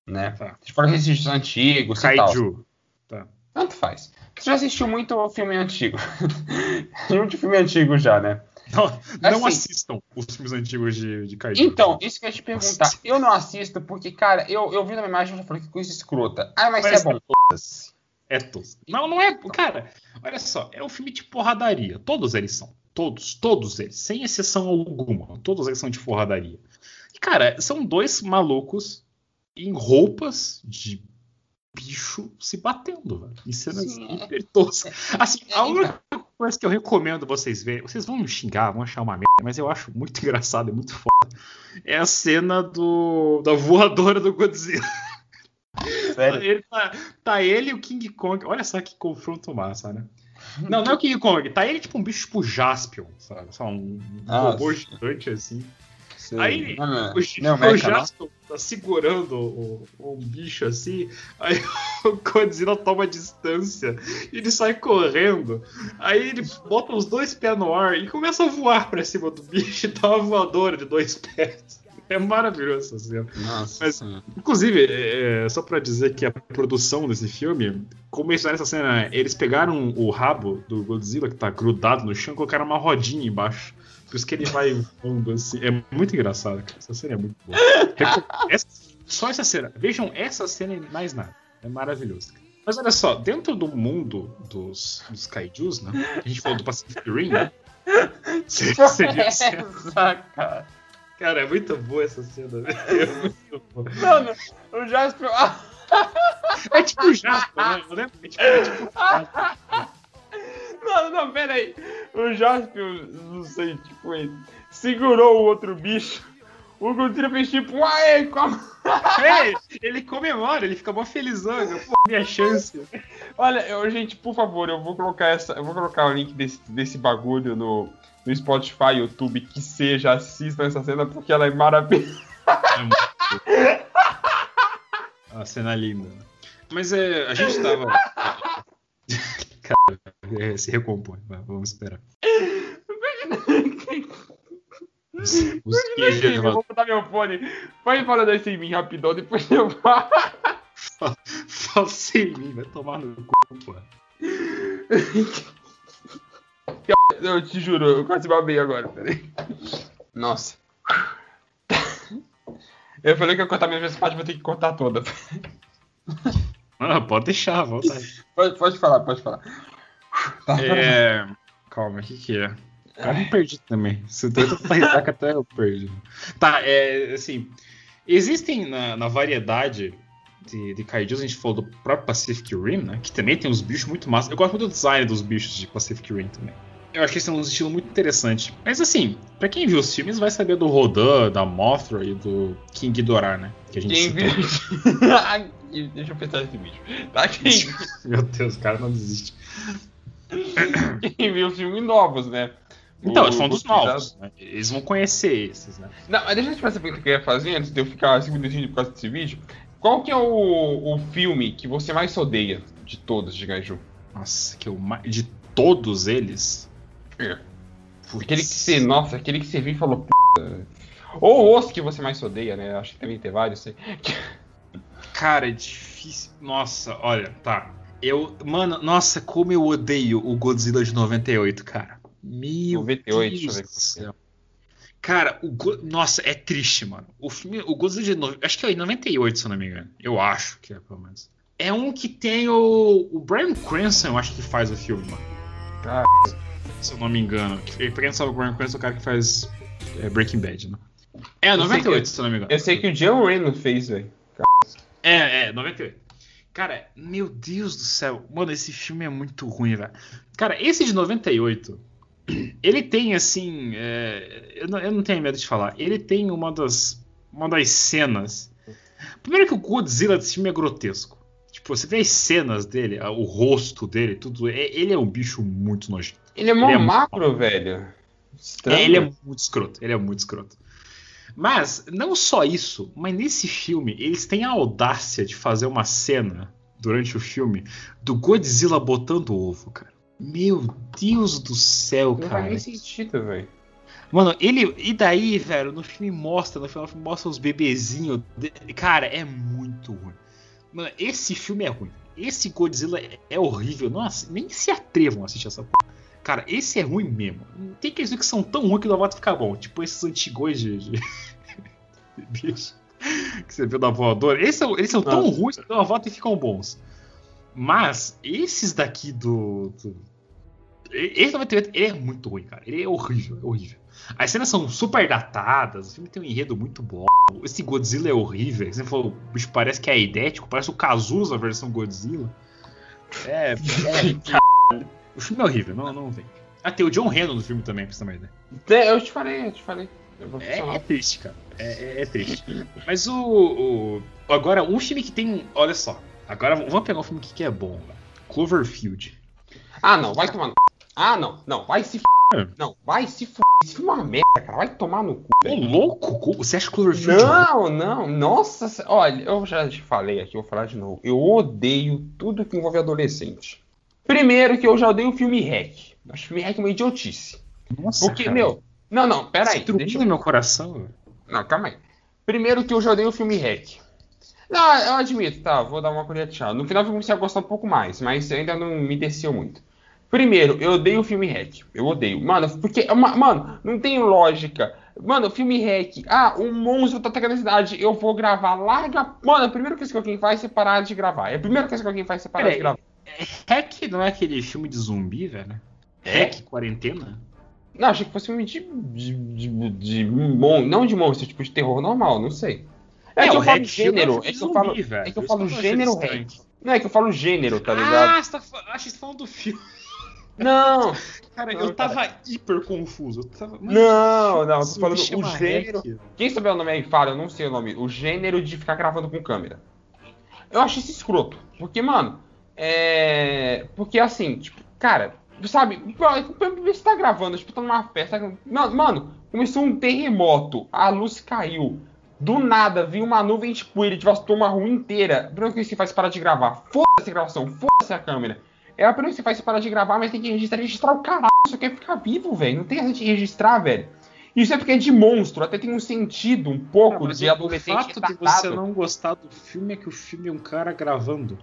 né? Tá. Se for esses antigos Kaiju. Tá. Tanto faz. Você já assistiu muito filme antigo. *laughs* muito filme antigo já, né? Não, não assim, assistam os filmes antigos de, de Kaiju. Então, isso que eu ia te perguntar. Eu não assisto porque, cara, eu, eu vi na minha imagem e já falei que coisa escrota. Ah, mas, mas é bom. É tosco. Não, não é. Cara, olha só. É um filme de porradaria. Todos eles são. Todos, todos eles. Sem exceção alguma. Todos eles são de porradaria. E, cara, são dois malucos em roupas de bicho se batendo, velho. Em cenas Sim, é. hiper toscas. Assim, é, a única coisa que eu recomendo vocês verem, vocês vão me xingar, vão achar uma merda, mas eu acho muito *laughs* engraçado, é muito foda. É a cena do da voadora do Godzilla. Sério? *laughs* Ele tá, tá ele e o King Kong. Olha só que confronto massa, né? Não, não é o King Kong. Tá ele tipo um bicho tipo Jaspion, sabe? Só um ah, robô gigante assim. Aí não, o, não, o Jasper tá segurando o, o, bicho assim, aí *laughs* o Godzilla toma distância e ele sai correndo. Aí ele bota os dois pés no ar e começa a voar pra cima do bicho e *laughs* dá uma voadora de dois pés. É maravilhoso essa cena. Mas, inclusive, é, só para dizer que a produção desse filme, como eles fizeram essa cena, eles pegaram o rabo do Godzilla que tá grudado no chão e colocaram uma rodinha embaixo. Por isso que ele vai voando assim. É muito engraçado, cara. Essa cena é muito boa. *laughs* Essa, só essa cena. Vejam essa cena e mais nada. É maravilhoso. Mas olha só, dentro do mundo dos, dos kaijus, né? A gente falou do Pacific Rim, né? Seria, seria essa, cara? Cara, é muito boa essa cena. É muito boa. Mano, o Jasper. *laughs* é tipo o Jasper, né? Eu lembro. É tipo, é tipo o Jasper. Não, não, pera aí. O Jasper, não sei, tipo, ele segurou o outro bicho. O Godzilla fez tipo, aê, como. *laughs* É, ele comemora, ele fica mó felizão, pô, minha chance. Olha, eu, gente, por favor, eu vou colocar essa, eu vou colocar o link desse, desse bagulho no, no Spotify, YouTube, que seja, assistam essa cena porque ela é maravilhosa. É a cena linda. Mas é, a gente tava. *laughs* Cara, é, se recompõe, vamos esperar. Os, os queijos, eu vou botar meu fone. Vai falando assim em mim rapidão, depois eu falo. Fala sem mim, vai tomar no cu, pô. Eu te juro, eu quase babei agora, peraí. Nossa. Eu falei que ia cortar minha parte, vou ter que cortar toda. Ah, pode deixar, volta aí. Pode, pode falar, pode falar. Tá, é... *laughs* Calma, o que que é? Eu me perdi também. Se tenta ressaca até eu perdi. Tá, é assim. Existem na, na variedade de, de kaijus, a gente falou do próprio Pacific Rim, né? Que também tem uns bichos muito massa. Eu gosto muito do design dos bichos de Pacific Rim também. Eu acho que esse é um estilo muito interessante. Mas assim, pra quem viu os filmes vai saber do Rodan, da Mothra e do King Ghidorah, né? Que a gente quem viu... *laughs* Deixa eu pensar nesse bicho. Tá, quem... *laughs* Meu Deus, o cara não desiste. Quem viu os filmes novos, né? Então, eles são dos novos. Né? Eles vão conhecer esses, né? Não, mas deixa eu te fazer o que eu ia fazer antes de eu ficar cinco minutinhos por causa desse vídeo. Qual que é o, o filme que você mais odeia de todos de Gaiju? Nossa, que eu de todos eles? É. Aquele que você, nossa, aquele que você viu e falou, Puta. Ou os que você mais odeia, né? Acho que também tem vários. Sei. Cara, é difícil. Nossa, olha, tá. Eu, mano, nossa, como eu odeio o Godzilla de 98, cara. Meu 98, Deus deixa eu ver. Cara, o Go... nossa, é triste, mano. O filme, o Godzilla de no... acho que é em 98, se eu não me engano. Eu acho que é, pelo menos. É um que tem o o Brian Cranston, eu acho que faz o filme, mano. Ah, se eu não me engano. Pra quem sabe o Brian Cranston é o cara que faz é, Breaking Bad, né? É, 98, se eu não me engano. Eu sei que o John Reynolds fez, velho. É, é, 98. Cara, meu Deus do céu. Mano, esse filme é muito ruim, velho. Cara, esse de 98 ele tem, assim. É, eu, não, eu, não, tenho medo de falar. Ele tem uma das, uma das cenas. Primeiro que o Godzilla desse filme é grotesco. Tipo, você vê as cenas dele, o rosto dele, tudo. É, ele é um bicho muito nojento. Ele é mó ele é macro, velho. É, ele é muito escroto. Ele é muito escroto. Mas, não só isso, mas nesse filme, eles têm a audácia de fazer uma cena durante o filme do Godzilla botando ovo, cara. Meu Deus do céu, não cara. Não faz nem sentido, velho. Mano, ele. E daí, velho, no filme mostra, no final mostra os bebezinhos. Cara, é muito ruim. Mano, esse filme é ruim. Esse Godzilla é, horrível. Nossa, nem se atrevam a assistir essa porra. Cara, esse é ruim mesmo. Tem aqueles que são tão ruins que o Novato fica bom. Tipo esses antigos de. de... *laughs* Bicho. Que você viu da voadora. Eles são, eles são tão ruins que o Novato ficam bons. Mas esses daqui do, do esse 98 ele é muito ruim, cara. Ele é horrível, é horrível. As cenas são super datadas, o filme tem um enredo muito bom. Esse Godzilla é horrível. Você falou, o bicho parece que é idético, parece o Cazuza versão Godzilla. É, *laughs* é *laughs* O filme é horrível, não, não vem. Ah, tem o John Renner no filme também, pra você ideia. Eu te falei, eu te falei. É, é, triste, cara. É, é, é triste. Mas o, o, Agora, um filme que tem. Olha só. Agora vamos pegar um filme que é bom. Cloverfield. Ah, não, vai tomar. Ah, não, não, vai se f... É. Não, vai se f... Filme é uma merda, cara. Vai tomar no cu. Ô, louco? Você acha Cloverfield? Não, não. Nossa, olha, eu já te falei aqui, vou falar de novo. Eu odeio tudo que envolve adolescente. Primeiro que eu já odeio o filme Hack. Acho o filme Hack uma idiotice. Nossa, Porque, cara. meu... Não, não, pera aí. Deixa eu... meu coração. Não, calma aí. Primeiro que eu já odeio o filme Hack. Não, eu admito, tá, vou dar uma colher de chá. No final eu comecei a gostar um pouco mais, mas ainda não me desceu muito. Primeiro, eu odeio o filme hack. Eu odeio. Mano, porque. Mano, não tem lógica. Mano, filme hack. Ah, um monstro tá atacando a cidade. Eu vou gravar. Larga. Mano, a primeira coisa que alguém faz é parar de gravar. É a primeira coisa que alguém faz é parar de gravar. É, hack não é aquele filme de zumbi, velho? É. Hack quarentena? Não, achei que fosse filme de. de, de, de, mon- não de monstro, tipo de terror normal, não sei. É, que eu falo gênero, é que eu falo, é que eu falo gênero hack. Não, é que eu falo gênero, tá ligado? Ah, você tá, acho que você tá falando do filme. Não, Cara, Não, eu tava hiper confuso. Eu tava, mas não, não, tô falando me o gênero. Quem souber o nome aí fala, eu não sei o nome. O gênero de ficar gravando com câmera. Eu acho isso escroto. Porque, mano, é. Porque assim, tipo, cara, sabe, você tá gravando, tipo, tá numa festa. Mano, começou um terremoto, a luz caiu. Do nada, viu uma nuvem de poeira, devastou uma rua inteira. Coisa que você faz é parar de gravar. Foda-se a gravação, foda-se a câmera. É a coisa que você faz é parar de gravar, mas tem que registrar, registrar o caralho. Só quer ficar vivo, velho. Não tem essa de registrar, velho. Isso é porque é de monstro, até tem um sentido um pouco mas de adolescente O fato de você não gostar do filme é que o filme é um cara gravando.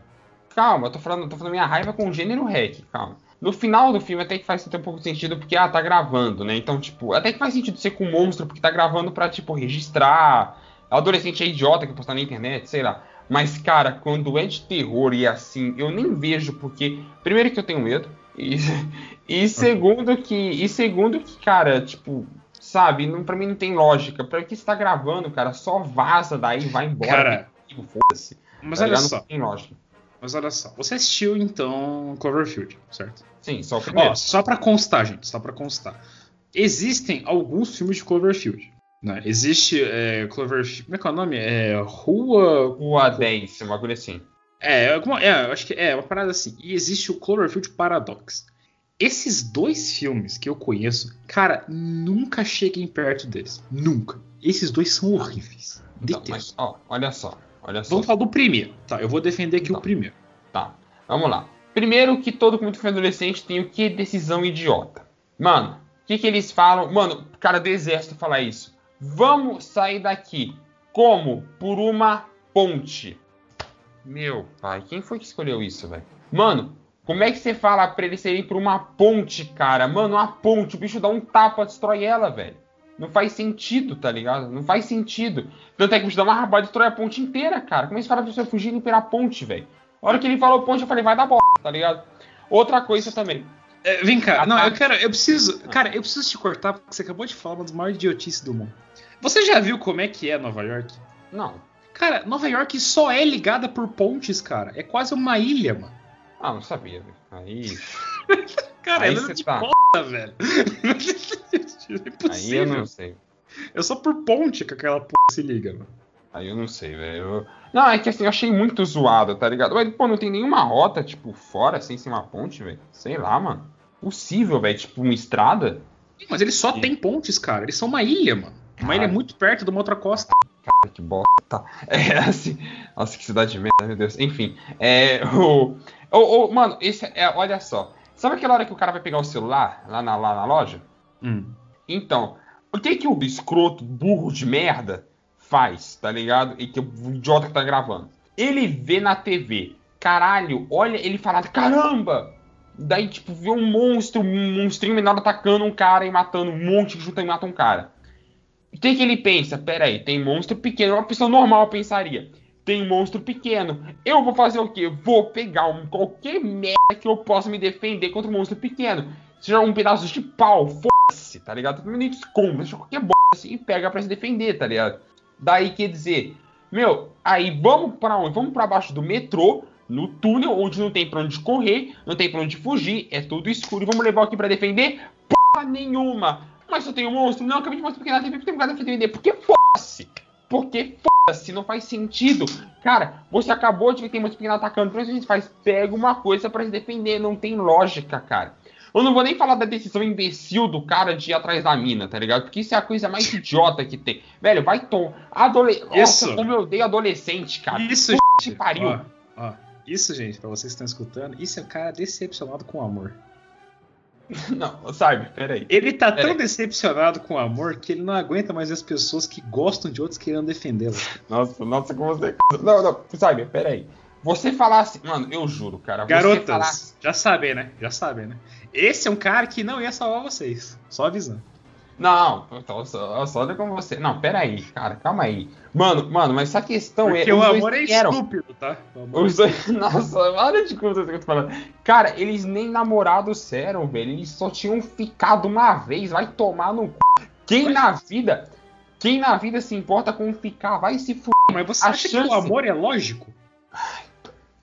Calma, eu tô falando, tô falando minha raiva com o gênero hack, calma. No final do filme até que faz até um pouco de sentido porque, ah, tá gravando, né? Então, tipo, até que faz sentido ser com um monstro porque tá gravando pra, tipo, registrar. Adolescente é idiota que postar na internet, sei lá. Mas, cara, quando é de terror e assim, eu nem vejo porque, primeiro que eu tenho medo, e, *laughs* e segundo que, e segundo que, cara, tipo, sabe, não, pra mim não tem lógica. Pra que você tá gravando, cara, só vaza daí, vai embora. Cara, tipo, foda-se. Mas tá olha só, Não tem lógica. mas olha só. Você assistiu então Cloverfield, certo? Sim, só o primeiro. Ó, só pra constar, gente, só pra constar. Existem alguns filmes de Cloverfield. Né? Existe é, Cloverfield. Como é que é o nome? É Rua. Rua 10, uma coisa assim. É, alguma, é, eu acho que é uma parada assim. E existe o Cloverfield Paradox. Esses dois filmes que eu conheço, cara, nunca cheguem perto deles. Nunca. Esses dois são horríveis. Então, mas, ó, olha só, olha só. Vamos falar do primeiro. Tá, eu vou defender aqui Então. o primeiro. Tá, vamos lá. Primeiro que todo muito filme adolescente tem o que decisão idiota. Mano, o que que eles falam? Mano, o cara do exército fala isso. Vamos sair daqui. Como? Por uma ponte. Meu pai, quem foi que escolheu isso, velho? Mano, como é que você fala pra eles serem por uma ponte, cara? Mano, uma ponte, o bicho dá um tapa, destrói ela, velho. Não faz sentido, tá ligado? Não faz sentido. Tanto é que o bicho dá uma rabada e destrói a ponte inteira, cara. Como é que você fala pra pessoa fugirem pela ponte, velho? A hora que ele falou ponte, eu falei, vai dar bosta, tá ligado? Outra coisa também. É, vem cá, Ah, não, eu quero, eu preciso, cara, eu preciso te cortar porque você acabou de falar uma das maiores idiotices do mundo. Você já viu como é que é Nova York? Não. Cara, Nova York só é ligada por pontes, cara. É quase uma ilha, mano. Ah, não sabia, velho. Aí. *laughs* Cara, Aí é você de tá. bosta, velho. *laughs* é Aí eu impossível. não sei. É só por ponte que aquela p se liga, mano. Aí eu não sei, velho. Eu- Não, é que assim, eu achei muito zoado, tá ligado? Mas, pô, não tem nenhuma rota, tipo, fora, sem ser uma ponte, velho. Sei lá, mano. Possível, velho. Tipo, uma estrada. Mas eles só Sim. têm pontes, cara. Eles são uma ilha, mano. Uma ilha muito perto de uma outra costa. Cara, que bosta. *laughs* É assim. Nossa, que cidade de merda, meu Deus. Enfim. É. O. o, o- mano, esse é. Olha só. Sabe aquela hora que o cara vai pegar o celular lá na, lá na loja? Hum. Então, o que que o escroto, burro de merda, faz, tá ligado? E que o idiota que tá gravando. Ele vê na TV, caralho, olha, ele fala, caramba! Daí, tipo, vê um monstro, um monstrinho menor atacando um cara e matando um monte que junta e mata um cara. O que que ele pensa? Pera aí, tem monstro pequeno, uma pessoa normal pensaria. Tem monstro pequeno. Eu vou fazer o quê? Vou pegar um, qualquer merda que eu possa me defender contra um monstro pequeno. Seja um pedaço de pau, foda-se, tá ligado? Nem escombro, deixa qualquer bosta assim e pega pra se defender, tá ligado? Daí quer dizer, meu, aí vamos pra onde? Vamos pra baixo do metrô, no túnel, onde não tem pra onde correr, não tem pra onde fugir, é tudo escuro e vamos levar aqui pra defender? Porra nenhuma! Mas só tem um monstro? Não, acabei de mostrar porque na TV tem pra defender. Porque foda-se! Porque foda-se, não faz sentido. Cara, você acabou de ver que tem monstro pequeno atacando, por isso a gente faz, pega uma coisa pra se defender, não tem lógica, cara. Eu não vou nem falar da decisão imbecil do cara de ir atrás da mina, tá ligado? Porque isso é a coisa mais idiota que tem. Velho, vai tom. Adole... Isso. Nossa, como eu odeio adolescente, cara. Isso, Puta gente. pariu. Ó, ó. Isso, gente, pra vocês que estão escutando, isso é um cara decepcionado com o amor. *laughs* Não, sabe, peraí. Ele tá Pera tão decepcionado com o amor que ele não aguenta mais as pessoas que gostam de outros querendo defendê-lo. Nossa, nossa, como você. Não, não, sabe, peraí. Você falasse. Mano, eu juro, cara. Garotas, falasse. já sabem, né? Já sabem, né? Esse é um cara que não ia salvar vocês. Só avisando. Não, então, só, só olha com você. Não, pera aí, cara, calma aí. Mano, mano, mas essa questão Porque é. o os dois amor é eram- estúpido, tá? O Os dois. *laughs* Nossa, olha de coisa que eu tô falando. Cara, eles nem namorados eram, velho. Eles só tinham ficado uma vez. Vai tomar no cu. Quem na vida. Quem na vida se importa com ficar? Vai se fuder. Mas você A acha que chance- o amor é lógico?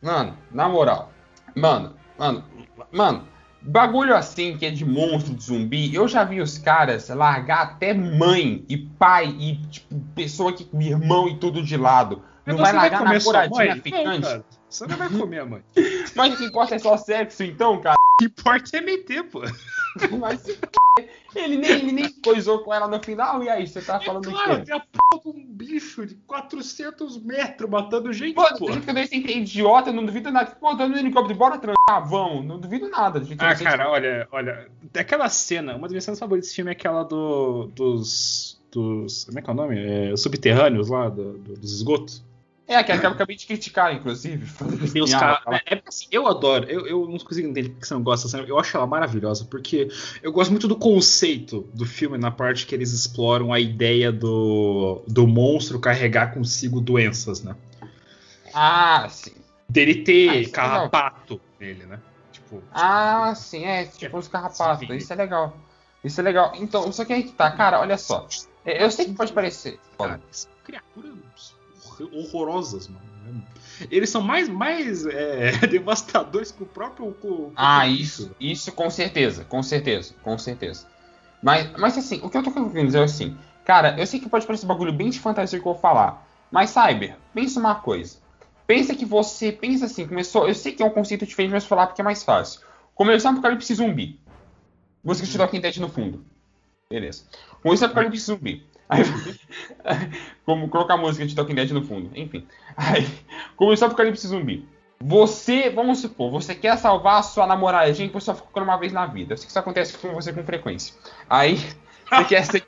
Mano, na moral. Mano, mano, mano. Bagulho assim que é de monstro de zumbi, eu já vi os caras largar até mãe e pai e tipo, pessoa que irmão e tudo de lado. Não Mas vai você largar comer sua namoradinha mãe? ficante. Não. Você não vai comer a mãe. *laughs* Mas o que importa é só sexo, então, cara. O que importa é meter, pô. Mas ele nem, ele nem coisou com ela no final, e aí, você tá falando é o claro, quê? tem a porra de um bicho de 400 metros matando gente, Pô, pô. jeito que eu dei sem idiota, não duvido nada. Pô, tô no helicóptero, bora transar, vamos. Não duvido nada. que Ah, cara, olha, olha. Aquela cena, uma das minhas cenas favoritas desse filme é aquela do, dos. dos. Como é que é o nome? É, subterrâneos lá, do- do- dos esgotos. É, que eu acabei de criticar, inclusive. Tem os caras. É, porque assim, eu adoro, eu, eu não consigo entender por que você não gosta dessa cena. Eu acho ela maravilhosa, porque eu gosto muito do conceito do filme na parte que eles exploram a ideia do, do monstro carregar consigo doenças, né? Ah, sim. Dele ter Ah, é carrapato nele, né? Tipo, Ah, sim, é, tipo os carrapatos. Isso é legal. Isso é legal. Então, só que aí que tá, cara, olha só. É, Eu sei que pode parecer. Cara, criaturas hor- horrorosas, mano. Eles são mais, mais é, *laughs* devastadores que o próprio. com- Ah, isso, isso com certeza, com certeza, com certeza. Mas, mas assim, o que eu tô querendo dizer é assim, cara, eu sei que pode parecer um bagulho bem de fantasia que eu vou falar, mas Cyber, pensa uma coisa. Pensa que você, pensa assim, começou, eu sei que é um conceito diferente, mas vou falar porque é mais fácil. Começou um apocalipse zumbi. Música de Talking Dead no fundo. Beleza. Começou um apocalipse zumbi. Aí, *laughs* como colocar a música de Talking Dead no fundo, enfim. Aí, começou o apocalipse zumbi. Você, vamos supor, você quer salvar a sua namoradinha que você só ficou uma vez na vida. Eu sei que isso acontece com você com frequência. Aí, você quer ser.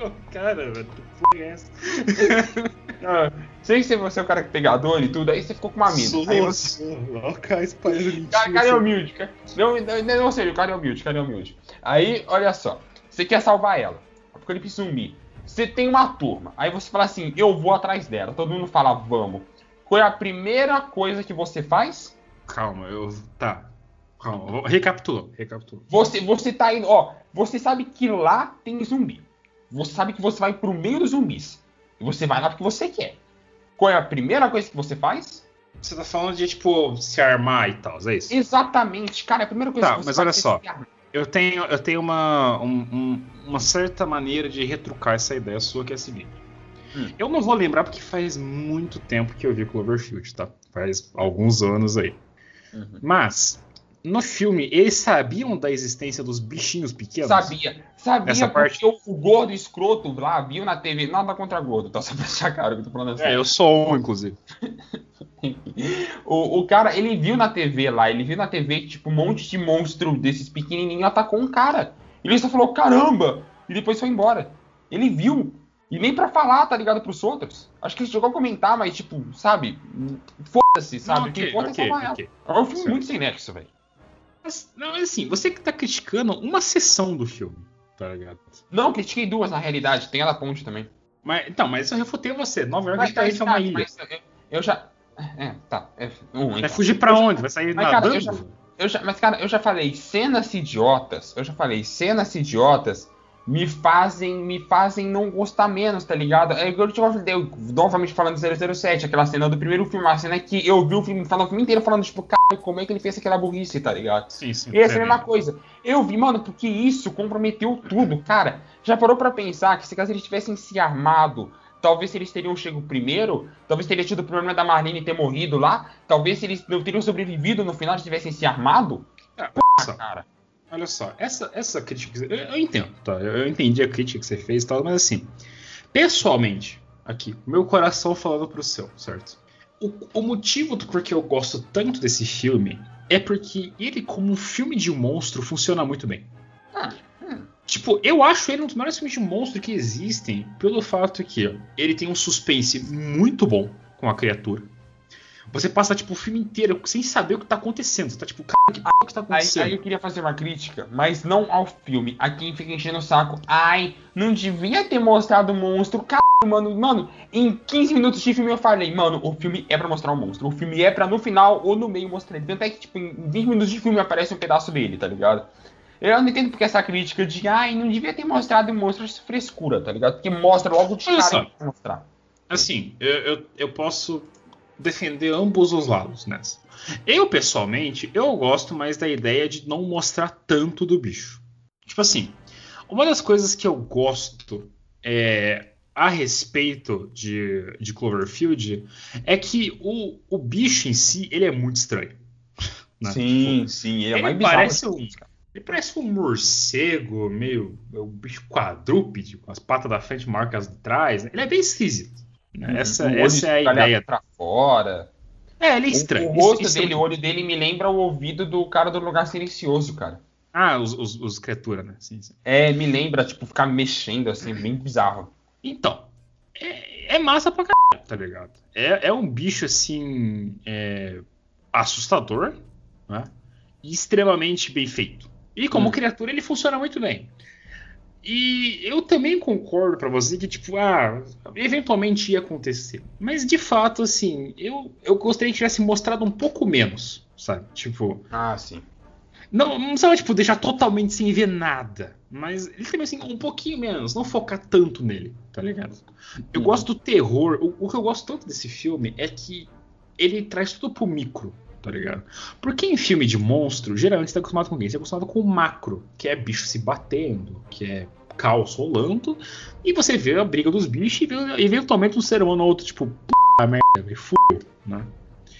Ô, *laughs* Cara, velho, que é essa? *laughs* Ah, sei que você é o cara que é pegador e tudo, aí você ficou com uma mina. Aí você. O cara espalhando mentira. Cara, cara é humilde, cara. Não, não, não, não sei, o cara é humilde, o cara é humilde. Aí, olha só, você quer salvar ela. Apocalipse zumbi. Você tem uma turma. Aí você fala assim, eu vou atrás dela. Todo mundo fala, vamos. Qual é a primeira coisa que você faz? Calma, eu. Tá. Calma, recapitula, recapitula. Você, você tá indo, ó, você sabe que lá tem zumbi. Você sabe que você vai pro meio dos zumbis. E você vai lá porque você quer. Qual é a primeira coisa que você faz? Você tá falando de, tipo, se armar e tal, é isso? Exatamente, cara, a primeira coisa Tá, que você mas olha é só. armar. Eu tenho, eu tenho uma, um- um- uma certa maneira de retrucar essa ideia sua, que é a seguinte. Hum. Eu não vou lembrar porque faz muito tempo que eu vi Cloverfield, tá? Faz alguns anos aí. Uhum. Mas, no filme, eles sabiam da existência dos bichinhos pequenos? Sabia, sabia Essa porque o, o gordo escroto lá viu na TV, nada contra gordo, tá? *laughs* Só pra deixar claro que eu tô falando assim. É, eu sou um, inclusive. *laughs* O, o cara, ele viu na TV lá, ele viu na TV que, tipo, um monte de monstro desses pequenininhos atacou um cara. Ele só falou, caramba! E depois foi embora. Ele viu. E nem pra falar, tá ligado, pros outros. Acho que ele chegou a comentar, mas, tipo, sabe? Foda-se, sabe? Não, o que ok, importa ok, é salvar ela. ok. É um filme Certo. muito sem nexo, velho. Mas, não, mas assim, você que tá criticando uma sessão do filme, tá ligado? Não, critiquei duas, na realidade. Tem a da ponte também. Mas, então, mas eu refutei você. Nova York literalmente é uma cara, ilha. eu, eu já... É, tá. É, um, Vai então. fugir pra onde? Vai sair Mas, cara, nadando? eu já- Eu já, mas, cara, eu já falei, cenas idiotas, eu já falei, cenas idiotas me fazem, me fazem não gostar menos, tá ligado? É igual eu te falei, eu, novamente falando de 007, aquela cena do primeiro filme, a cena que eu vi o filme, falando o filme inteiro falando, tipo, cara, como é que ele fez aquela burrice, tá ligado? Sim, sim. E essa é a é mesma coisa. Eu vi, mano, porque isso comprometeu tudo. Cara, já parou pra pensar que se caso eles tivessem se armado, talvez eles teriam chego primeiro, talvez teria tido o problema da Marlene ter morrido lá, talvez eles não teriam sobrevivido no final se tivessem se armado. Ah, só, Cara, olha só, essa, essa crítica. Eu, eu entendo, tá? Eu, eu entendi a crítica que você fez e tal, mas assim, pessoalmente, aqui, meu coração falando pro seu, certo? O, o motivo do porquê eu gosto tanto desse filme é porque ele, como um filme de monstro, funciona muito bem. Ah, hum. Tipo, eu acho ele um dos melhores filmes de monstro que existem, pelo fato que ó, ele tem um suspense muito bom com a criatura. Você passa, tipo, o filme inteiro sem saber o que tá acontecendo. Você tá tipo, cara, que porra que tá acontecendo? Aí, aí, eu queria fazer uma crítica, mas não ao filme. A quem fica enchendo o saco. Ai, não devia ter mostrado o monstro. Caralho, mano. Mano, em 15 minutos de filme eu falei, mano, o filme é pra mostrar o monstro. O filme é pra no final ou no meio mostrar ele. Tanto é que, tipo, em 20 minutos de filme aparece um pedaço dele, tá ligado? Eu não entendo porque essa crítica de, ai, não devia ter mostrado o monstro essa frescura, tá ligado? Porque mostra logo de cara mostrar. Assim, eu, eu, eu posso defender ambos os lados nessa. Eu, pessoalmente, eu gosto mais da ideia de não mostrar tanto do bicho. Tipo assim, uma das coisas que eu gosto é, a respeito de, de Cloverfield é que o, o bicho em si, ele é muito estranho. *laughs* Né? Sim, tipo, sim, ele é mais parece um, Ele parece um morcego, meio um bicho quadrúpede, com as patas da frente marcas de trás. Ele é bem esquisito. Né? Uhum. Essa, essa é a ideia. Pra fora. É, ele é estranho. O, o rosto isso, dele, isso... o olho dele me lembra o ouvido do cara do lugar silencioso, cara. Ah, os, os, os criaturas, né? Sim, sim. É, me lembra, tipo, ficar mexendo assim, bem bizarro. Então, é, é massa pra caralho, tá ligado? É, é um bicho assim. É, assustador, né? E extremamente bem feito. E como hum. criatura, ele funciona muito bem. E eu também concordo para você que, tipo, ah, eventualmente ia acontecer. Mas de fato, assim, eu, eu gostaria que tivesse mostrado um pouco menos, sabe? Tipo. Ah, sim. Não, não precisava, tipo, deixar totalmente sem ver nada. Mas ele também, assim, um pouquinho menos. Não focar tanto nele, tá ligado? Eu uhum. gosto do terror. O, o que eu gosto tanto desse filme é que ele traz tudo pro micro, tá ligado? Porque em filme de monstro, geralmente você tá acostumado com quem? Você tá acostumado com o macro, que é bicho se batendo, que é caos rolando, e você vê a briga dos bichos e vê eventualmente um ser humano ou outro, tipo, puta merda, fudeu, né?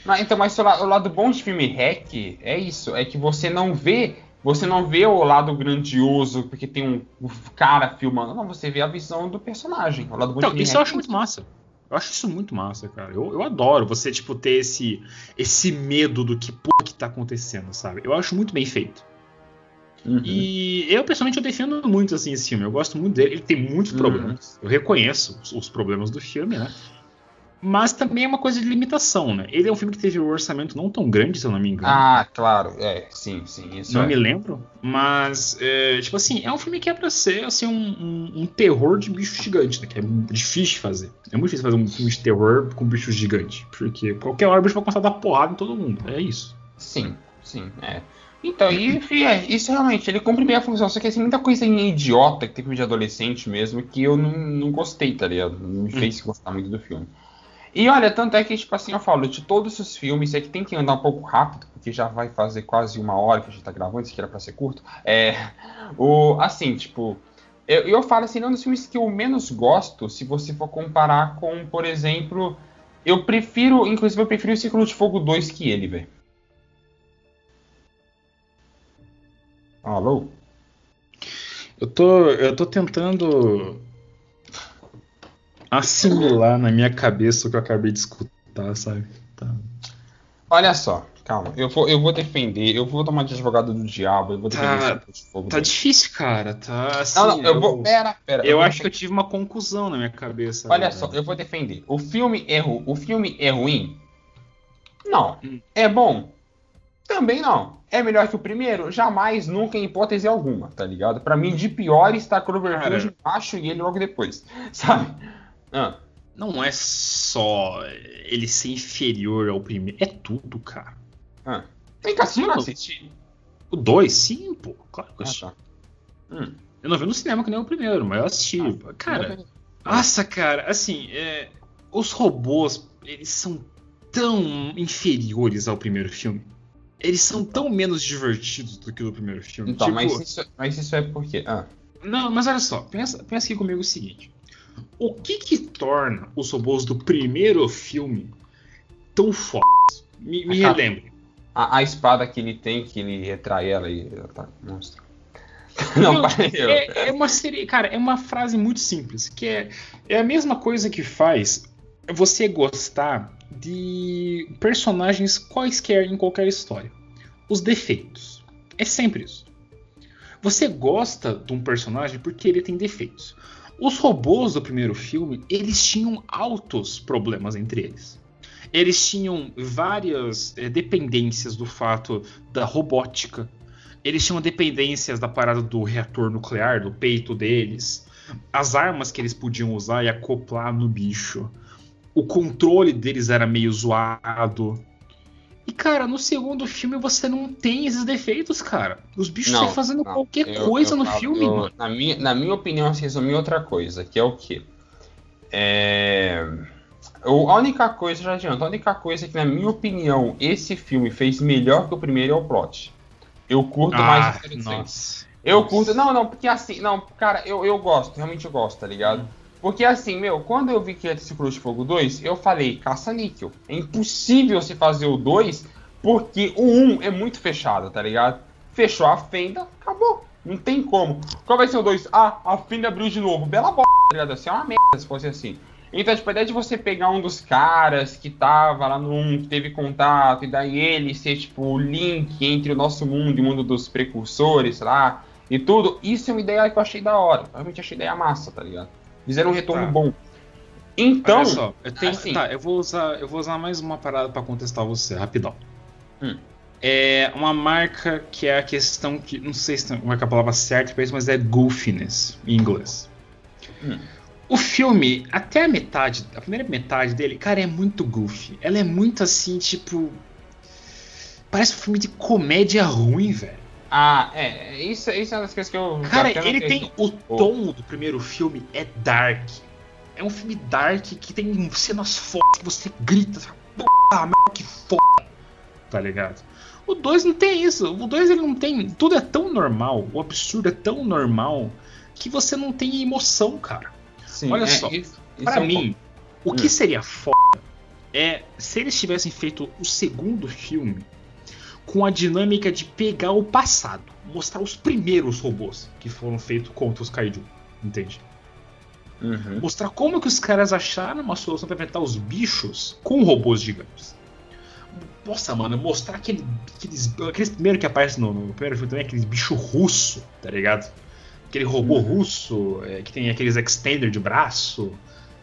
Mas, então, mas o lado, o lado bom de filme hack é isso, é que você não vê você não vê o lado grandioso porque tem um, um cara filmando, não, você vê a visão do personagem. O lado então, isso eu acho muito massa. Eu acho isso muito massa, cara. Eu, eu adoro você, tipo, ter esse, esse medo do que, porra, que tá acontecendo, sabe? Eu acho muito bem feito. Uhum. E eu, pessoalmente, eu defendo muito assim esse filme. Eu gosto muito dele. Ele tem muitos uhum. problemas. Eu reconheço os, os, problemas do filme, né? Mas também é uma coisa de limitação, né? Ele é um filme que teve um orçamento não tão grande, se eu não me engano. Ah, claro. É, sim, sim. não é. me lembro. Mas, é, tipo assim, é um filme que é pra ser assim, um, um, um, terror de bicho gigante, né? Que é difícil fazer. É muito difícil fazer um filme de terror com bichos gigantes. Porque qualquer hora o bicho vai começar a dar porrada em todo mundo. É isso. Sim, sim. É. Então, e, é, isso realmente, ele cumpre bem a função, só que assim, muita coisa idiota que teve de adolescente mesmo, que eu não, não gostei, tá ligado? Não me fez hum. gostar muito do filme. E olha, tanto é que, tipo assim, eu falo, de todos os filmes, é que tem que andar um pouco rápido, porque já vai fazer quase uma hora que a gente tá gravando, isso que era pra ser curto. É. O, assim, tipo. Eu, eu falo assim, não dos filmes que eu menos gosto, se você for comparar com, por exemplo. Eu prefiro, inclusive, eu prefiro o Círculo de Fogo 2 que ele, velho. Alô? Eu tô, eu tô tentando assimilar na minha cabeça o que eu acabei de escutar, sabe? Tá. Olha só, calma. Eu vou, eu vou defender, eu vou uma de advogado do diabo, eu vou defender tá, de fogo. Tá difícil, cara. Tá assim, não, não, eu, eu vou. Pera, pera. Eu, eu acho que eu tive uma conclusão na minha cabeça. Olha só, eu vou defender. O filme é, ru... o filme é ruim? Não. Hum. É bom? Também não. É melhor que o primeiro? Jamais, nunca, em hipótese alguma, tá ligado? Para mim, de pior está Cloverfield embaixo e ele logo depois, *laughs* sabe? Ah. Não é só ele ser inferior ao primeiro, é tudo, cara. Ah. Tem cassino assistir? O 2, sim, pô, claro que eu assisti. Ah, tá. hum. Eu não vi no cinema que nem o primeiro, mas eu assisti. Ah, cara, nossa, cara, assim, é, os robôs, eles são tão inferiores ao primeiro filme. Eles são tão menos divertidos do que o primeiro filme. Então, tipo... mas, isso, mas isso é porque. Ah. Não, mas olha só, pensa, pensa aqui comigo o seguinte. O que que torna os robôs do primeiro filme tão fodas? Me, me a, relembre. A, a, espada que ele tem, que ele retrai ela e ela tá monstro. *laughs* Não, Não é, é, uma série, cara, é uma frase muito simples, que é, é a mesma coisa que faz você gostar de personagens quaisquer em qualquer história. Os defeitos. É sempre isso. Você gosta de um personagem porque ele tem defeitos. Os robôs do primeiro filme, eles tinham altos problemas entre eles. Eles tinham várias é, dependências do fato da robótica. Eles tinham dependências da parada do reator nuclear, do peito deles. As armas que eles podiam usar e acoplar no bicho. O controle deles era meio zoado. E, cara, no segundo filme você não tem esses defeitos, cara. Os bichos estão fazendo não, qualquer eu, coisa eu, no eu, filme, mano. Na minha, na minha opinião, se resumir outra coisa, que é o quê? É. A única coisa, já adianta, a única coisa que, na minha opinião, esse filme fez melhor que o primeiro é o plot. Eu curto ah, mais nossa. Eu nossa. curto. Não, não, porque assim, não, cara, eu, eu gosto, realmente eu gosto, tá ligado? Porque assim, meu, quando eu vi que ia ter Cruz de Fogo 2, eu falei, caça-níquel. É impossível se fazer o 2, porque o 1 é muito fechado, tá ligado? Fechou a fenda, acabou. Não tem como. Qual vai ser o 2? Ah, a fenda abriu de novo. Bela bosta, tá ligado? Assim, é uma merda se fosse assim. Então, tipo, a ideia de você pegar um dos caras que tava lá no 1, que teve contato, e daí ele ser, tipo, o link entre o nosso mundo e o mundo dos precursores, lá, e tudo, isso é uma ideia que eu achei da hora. Realmente achei ideia massa, tá ligado? Fizeram um retorno tá. bom. Então, Olha só, eu tenho, assim, tá, eu vou usar, eu vou usar mais uma parada para contestar você, rapidão. Hum. É uma marca que é a questão que não sei se é a palavra certa para isso, mas é goofiness em inglês. Hum. O filme, até a metade, a primeira metade dele, cara, é muito goofy. Ela é muito assim, tipo. Parece um filme de comédia ruim, velho. Ah, é. Isso, isso é uma das coisas que eu. Cara, ele tem. O tom do primeiro filme é dark. É um filme dark que tem cenas fortes que você grita. Porra, merda, que foda. Tá ligado? O 2 não tem isso. O 2 ele não tem. Tudo é tão normal. O absurdo é tão normal que você não tem emoção, cara. Sim, Olha é, só, isso, pra isso mim, é um... o que hum. seria foda é se eles tivessem feito o segundo filme com a dinâmica de pegar o passado, mostrar os primeiros robôs que foram feitos contra os Kaiju, entende? Uhum. Mostrar como que os caras acharam uma solução para enfrentar os bichos com robôs gigantes. Nossa, mano, mostrar aquele, aqueles, aqueles primeiros que aparecem no, no primeiro filme também, aqueles bicho russo, tá ligado? aquele robô uhum. russo é, que tem aqueles extender de braço,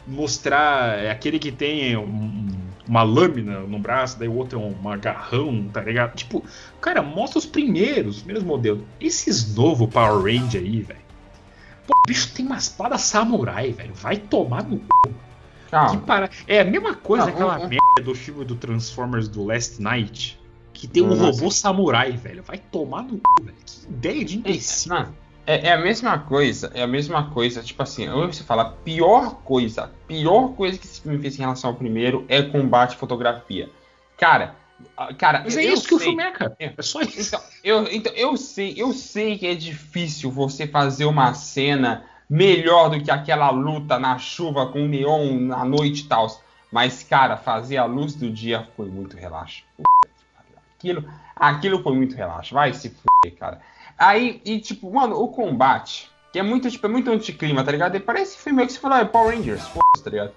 mostrar é, aquele que tem um, uma lâmina no braço, daí o outro é um agarrão, tá ligado? Tipo, cara, mostra os primeiros, os primeiros modelos. Esses novos Power Ranger aí, velho. Pô, o bicho tem uma espada samurai, velho. Vai tomar no cu. Que para... É a mesma coisa, não, aquela merda do filme do Transformers do Last Night. Que tem um robô samurai, velho. Vai tomar no cu, velho. Que ideia de imbecil. Não. É, é, a mesma coisa, é a mesma coisa, tipo assim, você fala, pior coisa, pior coisa que esse filme fez em relação ao primeiro é combate e fotografia. Cara, cara. Mas é isso sei, que o filme é, cara. É, é só isso. Então eu, então, eu sei, eu sei que é difícil você fazer uma cena melhor do que aquela luta na chuva com o neon na noite e tal. Mas, cara, fazer a luz do dia foi muito relaxo. Aquilo, aquilo foi muito relaxo. Vai se fuder, cara. Aí, e tipo, mano, o combate, que é muito, tipo, é muito anticlima, tá ligado? E parece filme que você falou, é Power Rangers, foda tá ligado?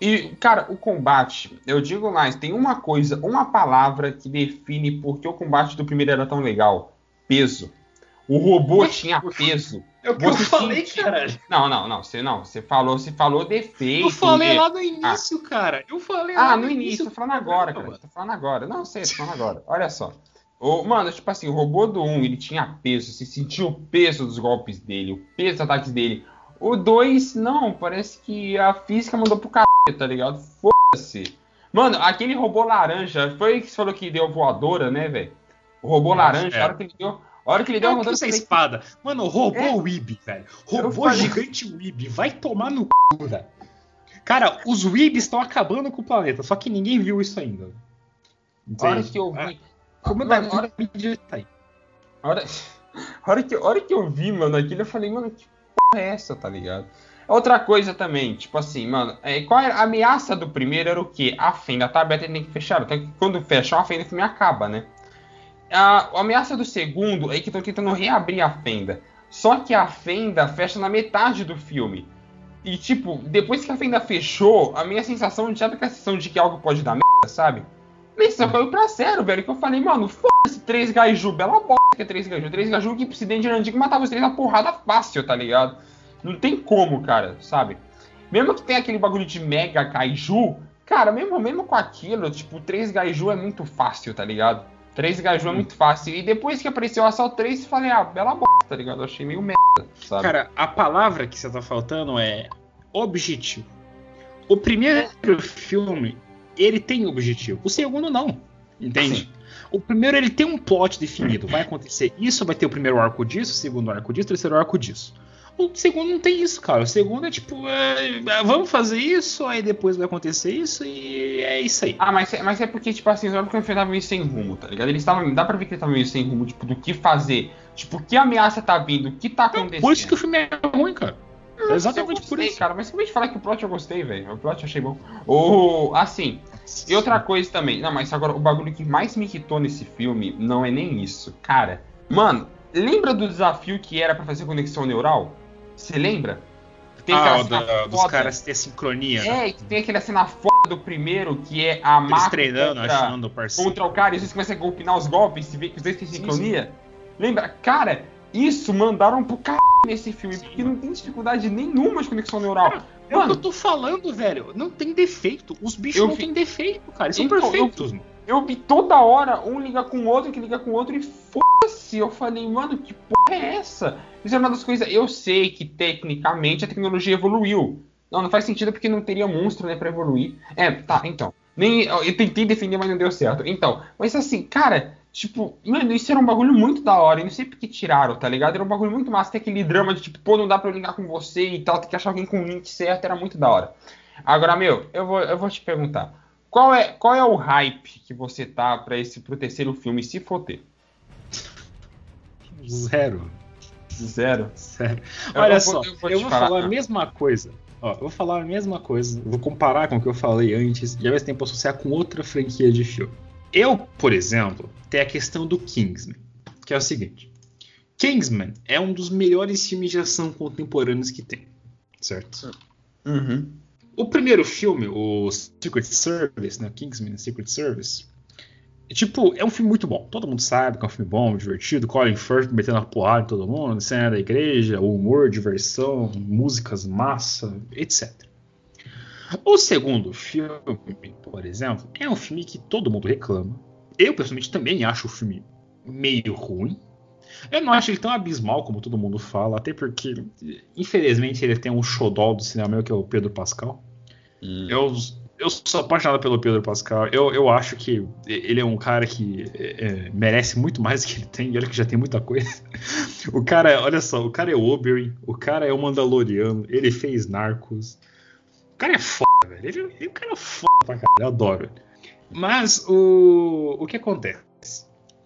E, cara, o combate, eu digo mais, tem uma coisa, uma palavra que define por que o combate do primeiro era tão legal. Peso. O robô tinha peso. *laughs* É o que você eu falei, tinha... caralho. Não, não, não. Você não. Você falou, você falou defeito. Eu falei lá no início, ah. cara. Eu falei ah, lá no, no início. início. Tô falando agora, cara. Tô falando agora. Não sei, tô falando agora. Olha só. O, mano, tipo assim, o robô do 1, ele tinha peso, você sentiu o peso dos golpes dele, o peso dos ataques dele. O 2, não, parece que a física mandou pro caralho, tá ligado? Foda-se. Mano, aquele robô laranja, foi que você falou que deu voadora, né, velho? O robô laranja, é. a hora que ele deu. A hora que ele deu uma. Essa espada. Mano, robô é. Weeb, velho. Robô gigante Weeb. Vai tomar no c, velho. Cara, os Weebs estão acabando com o planeta, só que ninguém viu isso ainda. A hora que eu vi. Como da hora que tá aí. A hora, a *laughs* hora, que, a hora que eu vi, mano, aquilo, eu falei, mano, que porra é essa, tá ligado? Outra coisa também, tipo assim, mano, é, qual era a ameaça do primeiro era o quê? A fenda tá aberta e tem que fechar. Então, quando fecha uma fenda, o filme acaba, né? A, a ameaça do segundo é que estão tentando reabrir a fenda. Só que a fenda fecha na metade do filme. E, tipo, depois que a fenda fechou, a minha sensação já fica a sensação de que algo pode dar merda, sabe? Isso caiu pra zero, velho. Que eu falei, mano, foda-se, três gaiju, bela bosta que é três gaiju. Três gaiju que presidente de Irandico matava os três na porrada fácil, tá ligado? Não tem como, cara, sabe? Mesmo que tenha aquele bagulho de mega kaiju, Cara, mesmo, mesmo com aquilo, tipo, 3 Gaiju é muito fácil, tá ligado? 3 Gaiju é muito fácil. E depois que apareceu a Sal 3, eu falei, ah, bela bosta, tá ligado? Eu achei meio merda, sabe? Cara, a palavra que você tá faltando é objetivo. O primeiro filme, ele tem objetivo. O segundo, não. Entende? Sim. O primeiro, ele tem um plot definido. Vai acontecer isso, vai ter o primeiro arco disso, o segundo arco disso, o terceiro arco disso. O segundo não tem isso, cara. O segundo é tipo, é, é, vamos fazer isso, aí depois vai acontecer isso e é isso aí. Ah, mas, é, mas é porque, tipo assim, o filme tava meio sem rumo, tá ligado? Eles estavam. Dá pra ver que ele tava meio sem rumo, tipo, do que fazer. Tipo, que ameaça tá vindo, o que tá acontecendo. Por isso que o filme é ruim, cara. É exatamente gostei, por isso. cara, mas acabei de falar que o plot eu gostei, velho. O plot eu achei bom. Ou, assim, e outra coisa também. Não, mas agora o bagulho que mais me irritou nesse filme não é nem isso. Cara, mano, lembra do desafio que era para fazer conexão neural? Você lembra? Tem ah, o da, dos caras ter sincronia. É, né? que tem aquela cena foda do primeiro, que é a máquina treinando, contra, achando o parceiro. contra o cara, e vocês começam a golpinar os golpes e vê que os dois têm sincronia. Sim, sim. Lembra? Cara, isso mandaram pro caralho nesse filme, sim, porque mano. não tem dificuldade nenhuma de conexão neural. Cara, é o que eu tô falando, velho. Não tem defeito. Os bichos eu não vi... têm defeito, cara. Eles então, são perfeitos, eu, eu vi toda hora um ligar com o outro, que liga com o outro e foda-se. Eu falei, mano, que porra é essa? Isso é uma das coisas. Eu sei que tecnicamente a tecnologia evoluiu. Não, não faz sentido porque não teria monstro, né, pra evoluir. É, tá, então. Nem, eu tentei defender, mas não deu certo. Então, mas assim, cara, tipo, mano, isso era um bagulho muito da hora. E não sei porque tiraram, tá ligado? Era um bagulho muito massa. Tem aquele drama de tipo, pô, não dá pra eu ligar com você e tal, tem que achar alguém com o link certo. Era muito da hora. Agora, meu, eu vou, eu vou te perguntar. Qual é, qual é o hype que você tá pra esse pro terceiro filme, se for ter? Zero. Zero? Zero. Olha eu só, vou, eu vou, eu vou falar, falar a mesma coisa. Ó, eu vou falar a mesma coisa. Vou comparar com o que eu falei antes e ao mesmo tempo associar com outra franquia de filme. Eu, por exemplo, tenho a questão do Kingsman, que é o seguinte. Kingsman é um dos melhores filmes de ação contemporâneos que tem, certo? Uhum. O primeiro filme, o Secret Service, né? Kingsman Secret Service, Tipo, é um filme muito bom. Todo mundo sabe que é um filme bom, divertido. Colin Firth metendo a porrada em todo mundo, cena da igreja, humor, diversão, músicas massa, etc. O segundo filme, por exemplo, é um filme que todo mundo reclama. Eu, pessoalmente, também acho o filme meio ruim. Eu não acho ele tão abismal como todo mundo fala, até porque, infelizmente, ele tem um xodó do cinema que é o Pedro Pascal. Hum. Eu eu sou apaixonado pelo Pedro Pascal. Eu, eu acho que ele é um cara que é, é merece muito mais do que ele tem, e olha que já tem muita coisa. *laughs* O cara, olha só, o cara é Oberyn, o cara é o Mandaloriano, ele fez Narcos. O cara é foda, velho. Ele, ele, o cara é foda pra caralho, eu adoro. Mas o, o que acontece?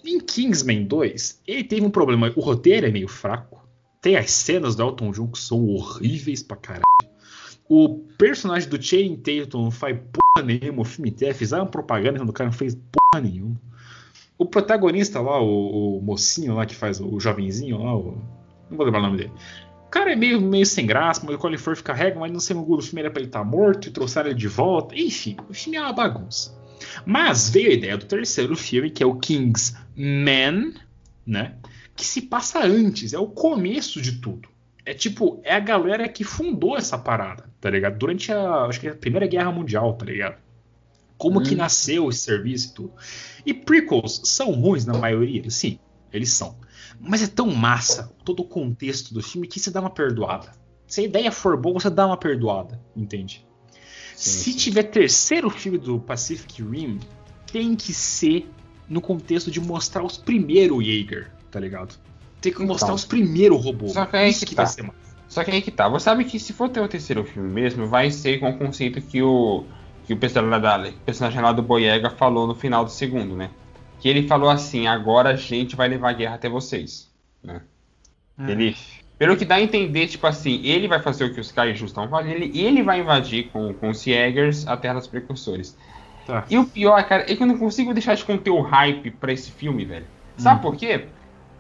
Em Kingsman 2, ele teve um problema. O roteiro é meio fraco. Tem as cenas do Elton John que são horríveis pra caralho. O personagem do Channing Tatum não faz porra nenhuma. O filme inteiro fizeram propaganda quando o cara não fez porra nenhuma. O protagonista lá, o, o, mocinho lá que faz o, jovenzinho lá, o, não vou lembrar o nome dele. O cara é meio, meio sem graça, mas o Colin Firth carrega, mas no segundo filme era pra ele estar tá morto e trouxeram ele de volta. Enfim, o filme é uma bagunça. Mas veio a ideia do terceiro filme, que é o Kingsman, né? Que se passa antes, é o começo de tudo é tipo, é a galera que fundou essa parada, tá ligado? Durante a, acho que a Primeira Guerra Mundial, tá ligado? Como hum. que nasceu esse serviço e tudo. E prequels são ruins na maioria? Sim, eles são. Mas é tão massa todo o contexto do filme que você dá uma perdoada. Se a ideia for boa, você dá uma perdoada, entende? Sim, Se sim. tiver terceiro filme do Pacific Rim, tem que ser no contexto de mostrar os primeiros Jaeger, tá ligado? Tem que mostrar então, os primeiros robôs. Só que aí Isso que, que tá. vai ser mais. Só que aí que tá. Você sabe que se for ter o terceiro filme mesmo, vai ser com o conceito que o que o personagem, o personagem lá do Boyega falou no final do segundo, né? Que ele falou assim: agora a gente vai levar a guerra até vocês, né? Hum. Ele, pelo que dá a entender, tipo assim, ele vai fazer o que os Kaijus estão fazendo e ele vai invadir com, com os Jaegers a Terra dos Precursores. Tá. E o pior, cara, é que eu não consigo deixar de conter o hype pra esse filme, velho. Sabe hum. por quê?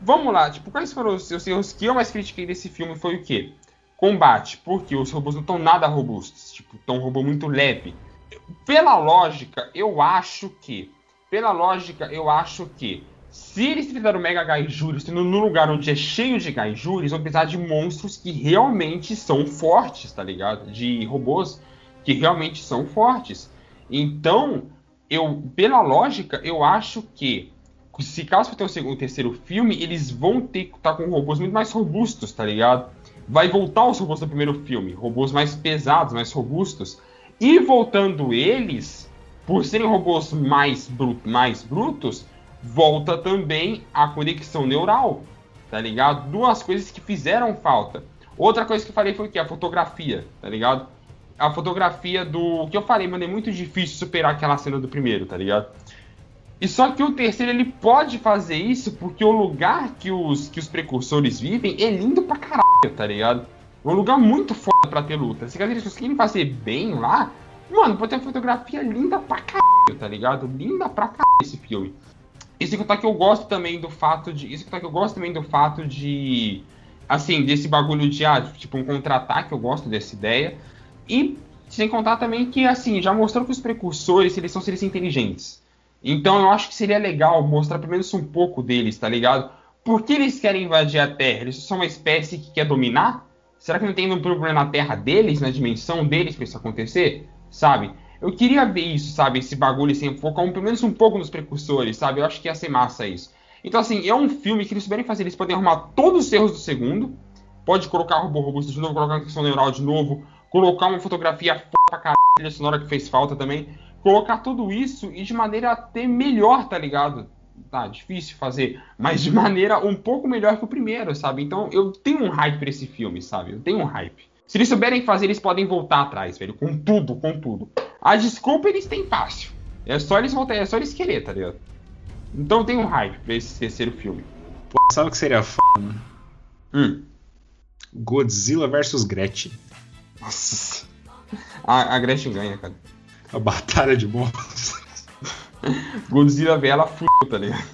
Vamos lá, tipo, quais foram os, os erros que eu mais critiquei desse filme foi o quê? Combate, porque os robôs não estão nada robustos, tipo, estão um robô muito leve. Pela lógica, eu acho que, pela lógica, eu acho que se eles fizeram Mega Gaijures num lugar onde é cheio de Gaijures, vão precisar de monstros que realmente são fortes, tá ligado? De robôs que realmente são fortes. Então, eu, pela lógica, eu acho que se caso for ter o segundo, terceiro filme, eles vão ter que estar com robôs muito mais robustos, tá ligado? Vai voltar os robôs do primeiro filme, robôs mais pesados, mais robustos. E voltando eles, por serem robôs mais, mais brutos, volta também a conexão neural, tá ligado? Duas coisas que fizeram falta. Outra coisa que eu falei foi o que? A fotografia, tá ligado? A fotografia do. Que eu falei, mano, é muito difícil superar aquela cena do primeiro, tá ligado? E só que o terceiro ele pode fazer isso porque o lugar que os, que os precursores vivem é lindo pra caralho, tá ligado? É um lugar muito foda pra ter luta. Se eles conseguirem fazer bem lá, mano, pode ter uma fotografia linda pra caralho, tá ligado? Linda pra caralho esse filme. Isso que contar que eu gosto também do fato de. Isso que contar que eu gosto também do fato de. Assim, desse bagulho de, ah, tipo, um contra-ataque, eu gosto dessa ideia. E sem contar também que, assim, já mostrou que os precursores, eles são seres inteligentes. Então eu acho que seria legal mostrar pelo menos um pouco deles, tá ligado? Por que eles querem invadir a Terra? Eles são uma espécie que quer dominar? Será que não tem um problema na Terra deles, na dimensão deles para isso acontecer? Sabe? Eu queria ver isso, sabe? Esse bagulho assim, focar um, pelo menos um pouco nos precursores, sabe? Eu acho que ia ser massa isso. Então, assim, é um filme que eles souberem fazer, eles podem arrumar todos os erros do segundo. Pode colocar robô robusto de novo, colocar uma questão neural de novo, colocar uma fotografia f pra caralho, sonora que fez falta também colocar tudo isso e de maneira até melhor, tá ligado? Tá, difícil fazer, mas de maneira um pouco melhor que o primeiro, sabe? Então eu tenho um hype pra esse filme, sabe? Eu tenho um hype. Se eles souberem fazer, eles podem voltar atrás, velho. Com tudo, com tudo. A desculpa eles têm fácil. É só eles voltar, é só eles querer, tá ligado? Então tenho um hype pra esse terceiro filme. Pô, sabe o que seria f, mano? Hum. Godzilla vs Gretchen. Nossa. A, a Gretchen ganha, cara. A batalha de monstros. *laughs* Godzilla vê ela fudeu, tá ligado?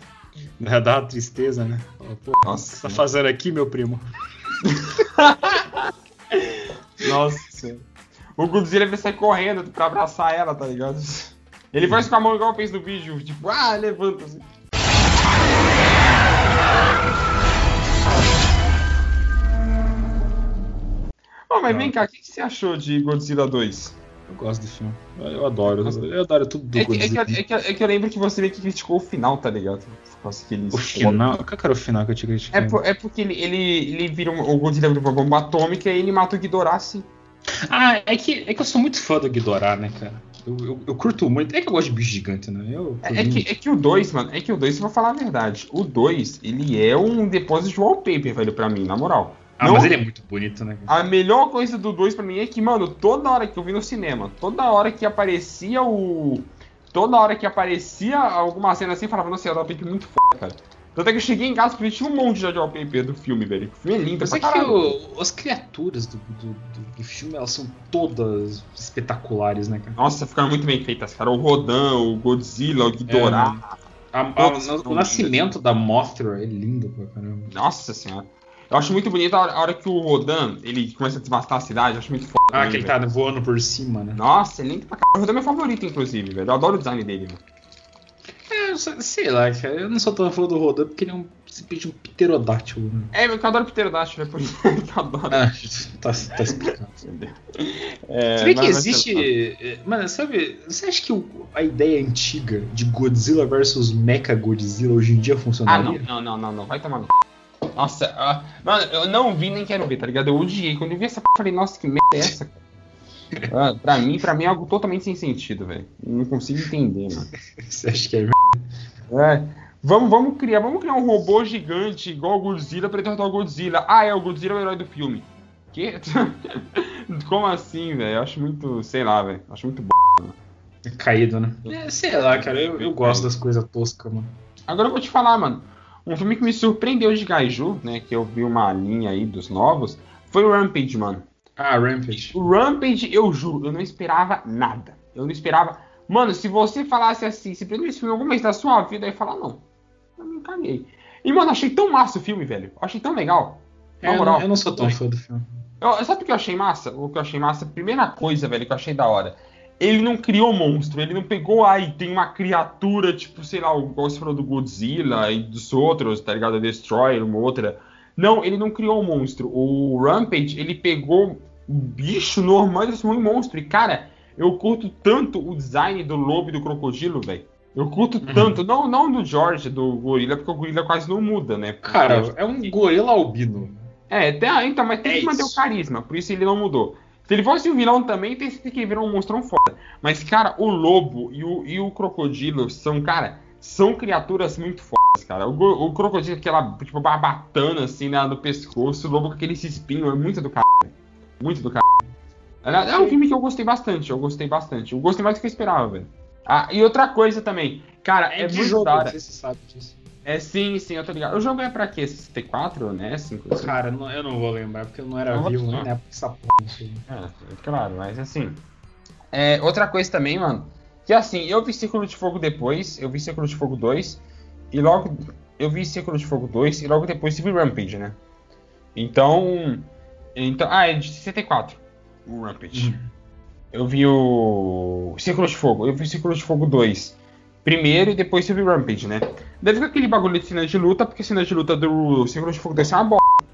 Dá uma tristeza, né? Pô, Nossa. O que você tá fazendo aqui, meu primo? *laughs* Nossa. O Godzilla vai sair correndo pra abraçar ela, tá ligado? Ele faz com a mão igual fez no vídeo, tipo, ah, levanta assim. Oh, mas vem cá, o que você achou de Godzilla 2? Eu gosto do filme. Eu adoro. Eu adoro tudo do é que, é, que, é, que, é que eu lembro que você meio que criticou o final, tá ligado? o final? Qual que era o final que eu te critiquei? É, por, é porque ele, ele, ele vira um, o Godzilla vira uma bomba atômica e ele mata o Ghidorah assim. Ah, é que, é que eu sou muito fã do Ghidorah, né, cara? Eu, eu, eu, curto muito. É que eu gosto de bicho gigante, né? Eu, é, é, que, é que o 2, mano, é que o 2, se eu vou falar a verdade, o 2, ele é um depósito de wallpaper, velho, pra mim, na moral. Ah, não, mas ele é muito bonito, né? A melhor coisa do 2 pra mim é que, mano, toda hora que eu vi no cinema, toda hora que aparecia o. Toda hora que aparecia alguma cena assim, eu falava, nossa, é um pipe muito foda, cara. Tanto é que eu cheguei em casa e tinha um monte de wallpaper do filme, velho. O filme é lindo, Mas é que o, as criaturas do, do, do, filme, elas são todas espetaculares, né, cara? Nossa, ficaram muito bem feitas, cara. O Rodan, o Godzilla, o Ghidorah. É, a, a, o nascimento da Mothra é lindo pra caramba. Nossa senhora. Eu acho muito bonito a hora, que o Rodan ele começa a desmastar a cidade. Eu acho muito foda. Ah, que ele tá voando por cima, né? Nossa, é lindo pra caralho. O Rodan é meu favorito, inclusive, velho. Eu adoro o design dele, mano. É, sei lá, cara. Eu não sou tão fã do Rodan porque ele é um simplesmente um pterodáctilo. Né? É, eu adoro é por isso que eu adoro. Ah, *laughs* tá, tá explicado. *laughs* é, Você vê que existe. É, mano, sabe. Você acha que a ideia antiga de Godzilla versus Mecha Godzilla hoje em dia funcionaria? Ah, não, não, não, não, não. Vai tomar no nossa, uh, mano, eu não vi nem quero ver, tá ligado? Eu odiei. Quando eu vi essa p, falei, nossa, que merda é essa, cara? Uh, pra mim, pra mim é algo totalmente sem sentido, velho. Não consigo entender, mano. *laughs* Você acha que é É. Vamos, vamos criar, vamos criar um robô gigante igual o Godzilla pra derrotar o Godzilla. Ah, é, o Godzilla é o herói do filme. Que? *laughs* Como assim, velho? Eu acho muito, sei lá, velho. Acho muito bom. É caído, né? É, sei lá, cara. Eu, eu gosto das coisas toscas, mano. Agora eu vou te falar, mano. Um filme que me surpreendeu de Gaiju, né? Que eu vi uma linha aí dos novos, foi o Rampage, mano. Ah, Rampage. O Rampage, eu juro, eu não esperava nada. Eu não esperava. Mano, se você falasse assim, se prendeu esse filme alguma vez da sua vida, eu ia falar, não. Eu me caguei. E, mano, achei tão massa o filme, velho. Achei tão legal. É, eu, não, eu não sou tão fã do filme. Eu, sabe o que eu achei massa? O que eu achei massa? Primeira coisa, velho, que eu achei da hora ele não criou monstro, ele não pegou, ai, tem uma criatura, tipo, sei lá, igual você falou do Godzilla e dos outros, tá ligado? A Destroyer, uma outra. Não, ele não criou um monstro. O Rampage, ele pegou um bicho normal e transformou em monstro. E, cara, Eu curto tanto o design do lobo e do crocodilo, velho. Eu curto Uhum. tanto, não, não do George, do gorila, porque o gorila quase não muda, né? Cara, é um gorila albino. É, então, mas tem É que manter isso. o carisma, por isso ele não mudou. Se ele fosse um vilão também, tem que virar um monstrão foda. Mas, cara, o lobo e o, e o crocodilo são, cara, são criaturas muito fodas, cara. O, o crocodilo, aquela, tipo, barbatana assim na, no pescoço, o lobo com aquele espinho, é muito do cara. Muito do cara. É, é um filme que eu gostei bastante, eu gostei bastante. Eu gostei mais do que eu esperava, velho. Ah, e outra coisa também, cara, é, de muito jogo, da hora. você sabe disso. É sim, sim, eu tô ligado. O jogo é pra quê? 64, né? 5, Cara, não- eu não vou lembrar, porque eu não era Não vivo nem na época que essa porra lançou. É, claro, mas assim. É, outra coisa também, mano. Que assim, eu vi Círculo de Fogo depois, eu vi Círculo de Fogo 2, e logo. Eu vi Círculo de Fogo 2 e logo depois tive Rampage, né? Então. Então. Ah, é de 64. O Rampage. Eu vi o. Círculo de Fogo. Eu vi Círculo de Fogo 2 primeiro e depois tive Rampage, né? Deve ficar aquele bagulho de cena de luta, porque cena de luta do Círculo de Fogo 2 é uma bosta.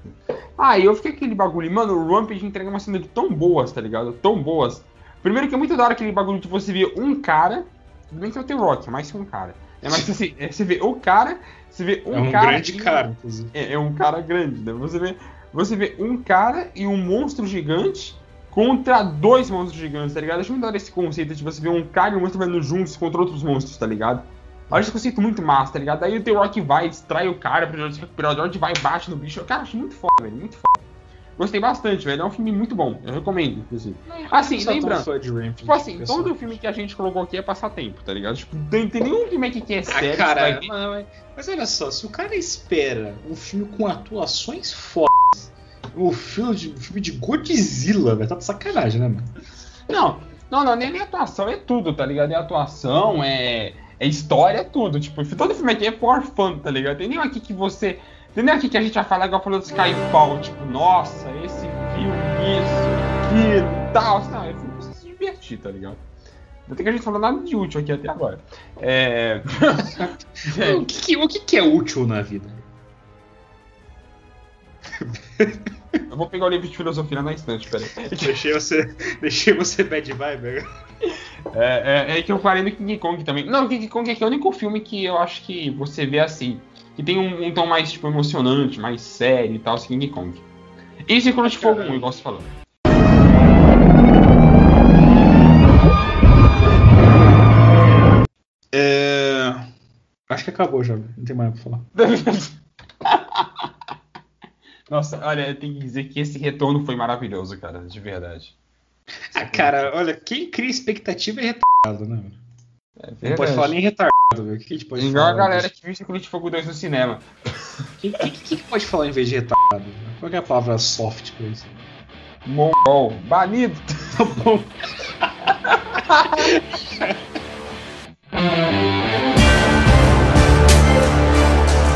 Aí eu fiquei aquele bagulho, mano, o Rampage entrega uma cena de tão boas, tá ligado? Tão boas. Primeiro que é muito da hora aquele bagulho de você ver um cara. Tudo bem que é o The Rock, mais que um cara. É mais assim, é, você vê o cara, você vê um, é um cara. grande e- cara. É, é um cara grande, né? Você vê, você vê um cara e um monstro gigante contra dois monstros gigantes, tá ligado? Acho muito da hora esse conceito de você ver um cara e um monstro vendo juntos contra outros monstros, tá ligado? Eu Acho esse conceito muito massa, tá ligado? Aí o The Rock vai, distrai o cara pra ele se recuperar, o The Rock vai e bate no bicho. Cara, acho muito foda, velho, muito foda. Gostei bastante, velho. É um filme muito bom. Eu recomendo, inclusive. Assim, Eu lembrando. Tipo assim, pessoal. todo filme que a gente colocou aqui é passatempo, tá ligado? Tipo, não tem nenhum filme aqui que é sério. Ah, que cara, vai ver- mas, mas- olha só, se o cara espera um filme com atuações fodas, o filme de, um filme de Godzilla, velho, tá de sacanagem, né, mano? Não, não, não, nem, nem atuação, é tudo, tá ligado? É atuação, é, é história, é tudo. Tipo, todo filme aqui é for fun, tá ligado? Tem nenhum aqui que você. Tem nenhum aqui que a gente vai falar igual falou do Skyfall, tipo, nossa, esse filme, isso, aquilo, tal. Não, é filme pra você se divertir, tá ligado? Não tem que a gente falou nada de útil aqui até agora. É. *laughs* O, que, que- o que que é útil na vida? Eu vou pegar o livro de filosofia na estante, peraí. Deixei você, deixei você bad vibe agora. É, é, é que eu parei no King Kong também. Não, King Kong aqui é o único filme que eu acho que você vê assim. Que tem um, um tom mais tipo, emocionante, mais sério e tal, assim, King Kong. E Círculo de Fogo 1, igual você falou. É... Acho que acabou já, não tem mais pra falar. *laughs* Nossa, olha, eu tenho que dizer que esse retorno foi maravilhoso, cara, de verdade. Ah, cara, olha, quem cria expectativa é retardado, né? É Não pode falar nem retardado, velho. O que a gente pode Igual falar? a galera que viu Círculo de Fogo 2 no cinema. *laughs* Quem, quem- quem que pode falar em vez de retardado? Qual que é a palavra soft pra isso? Mongol, banido. Tá bom. *laughs*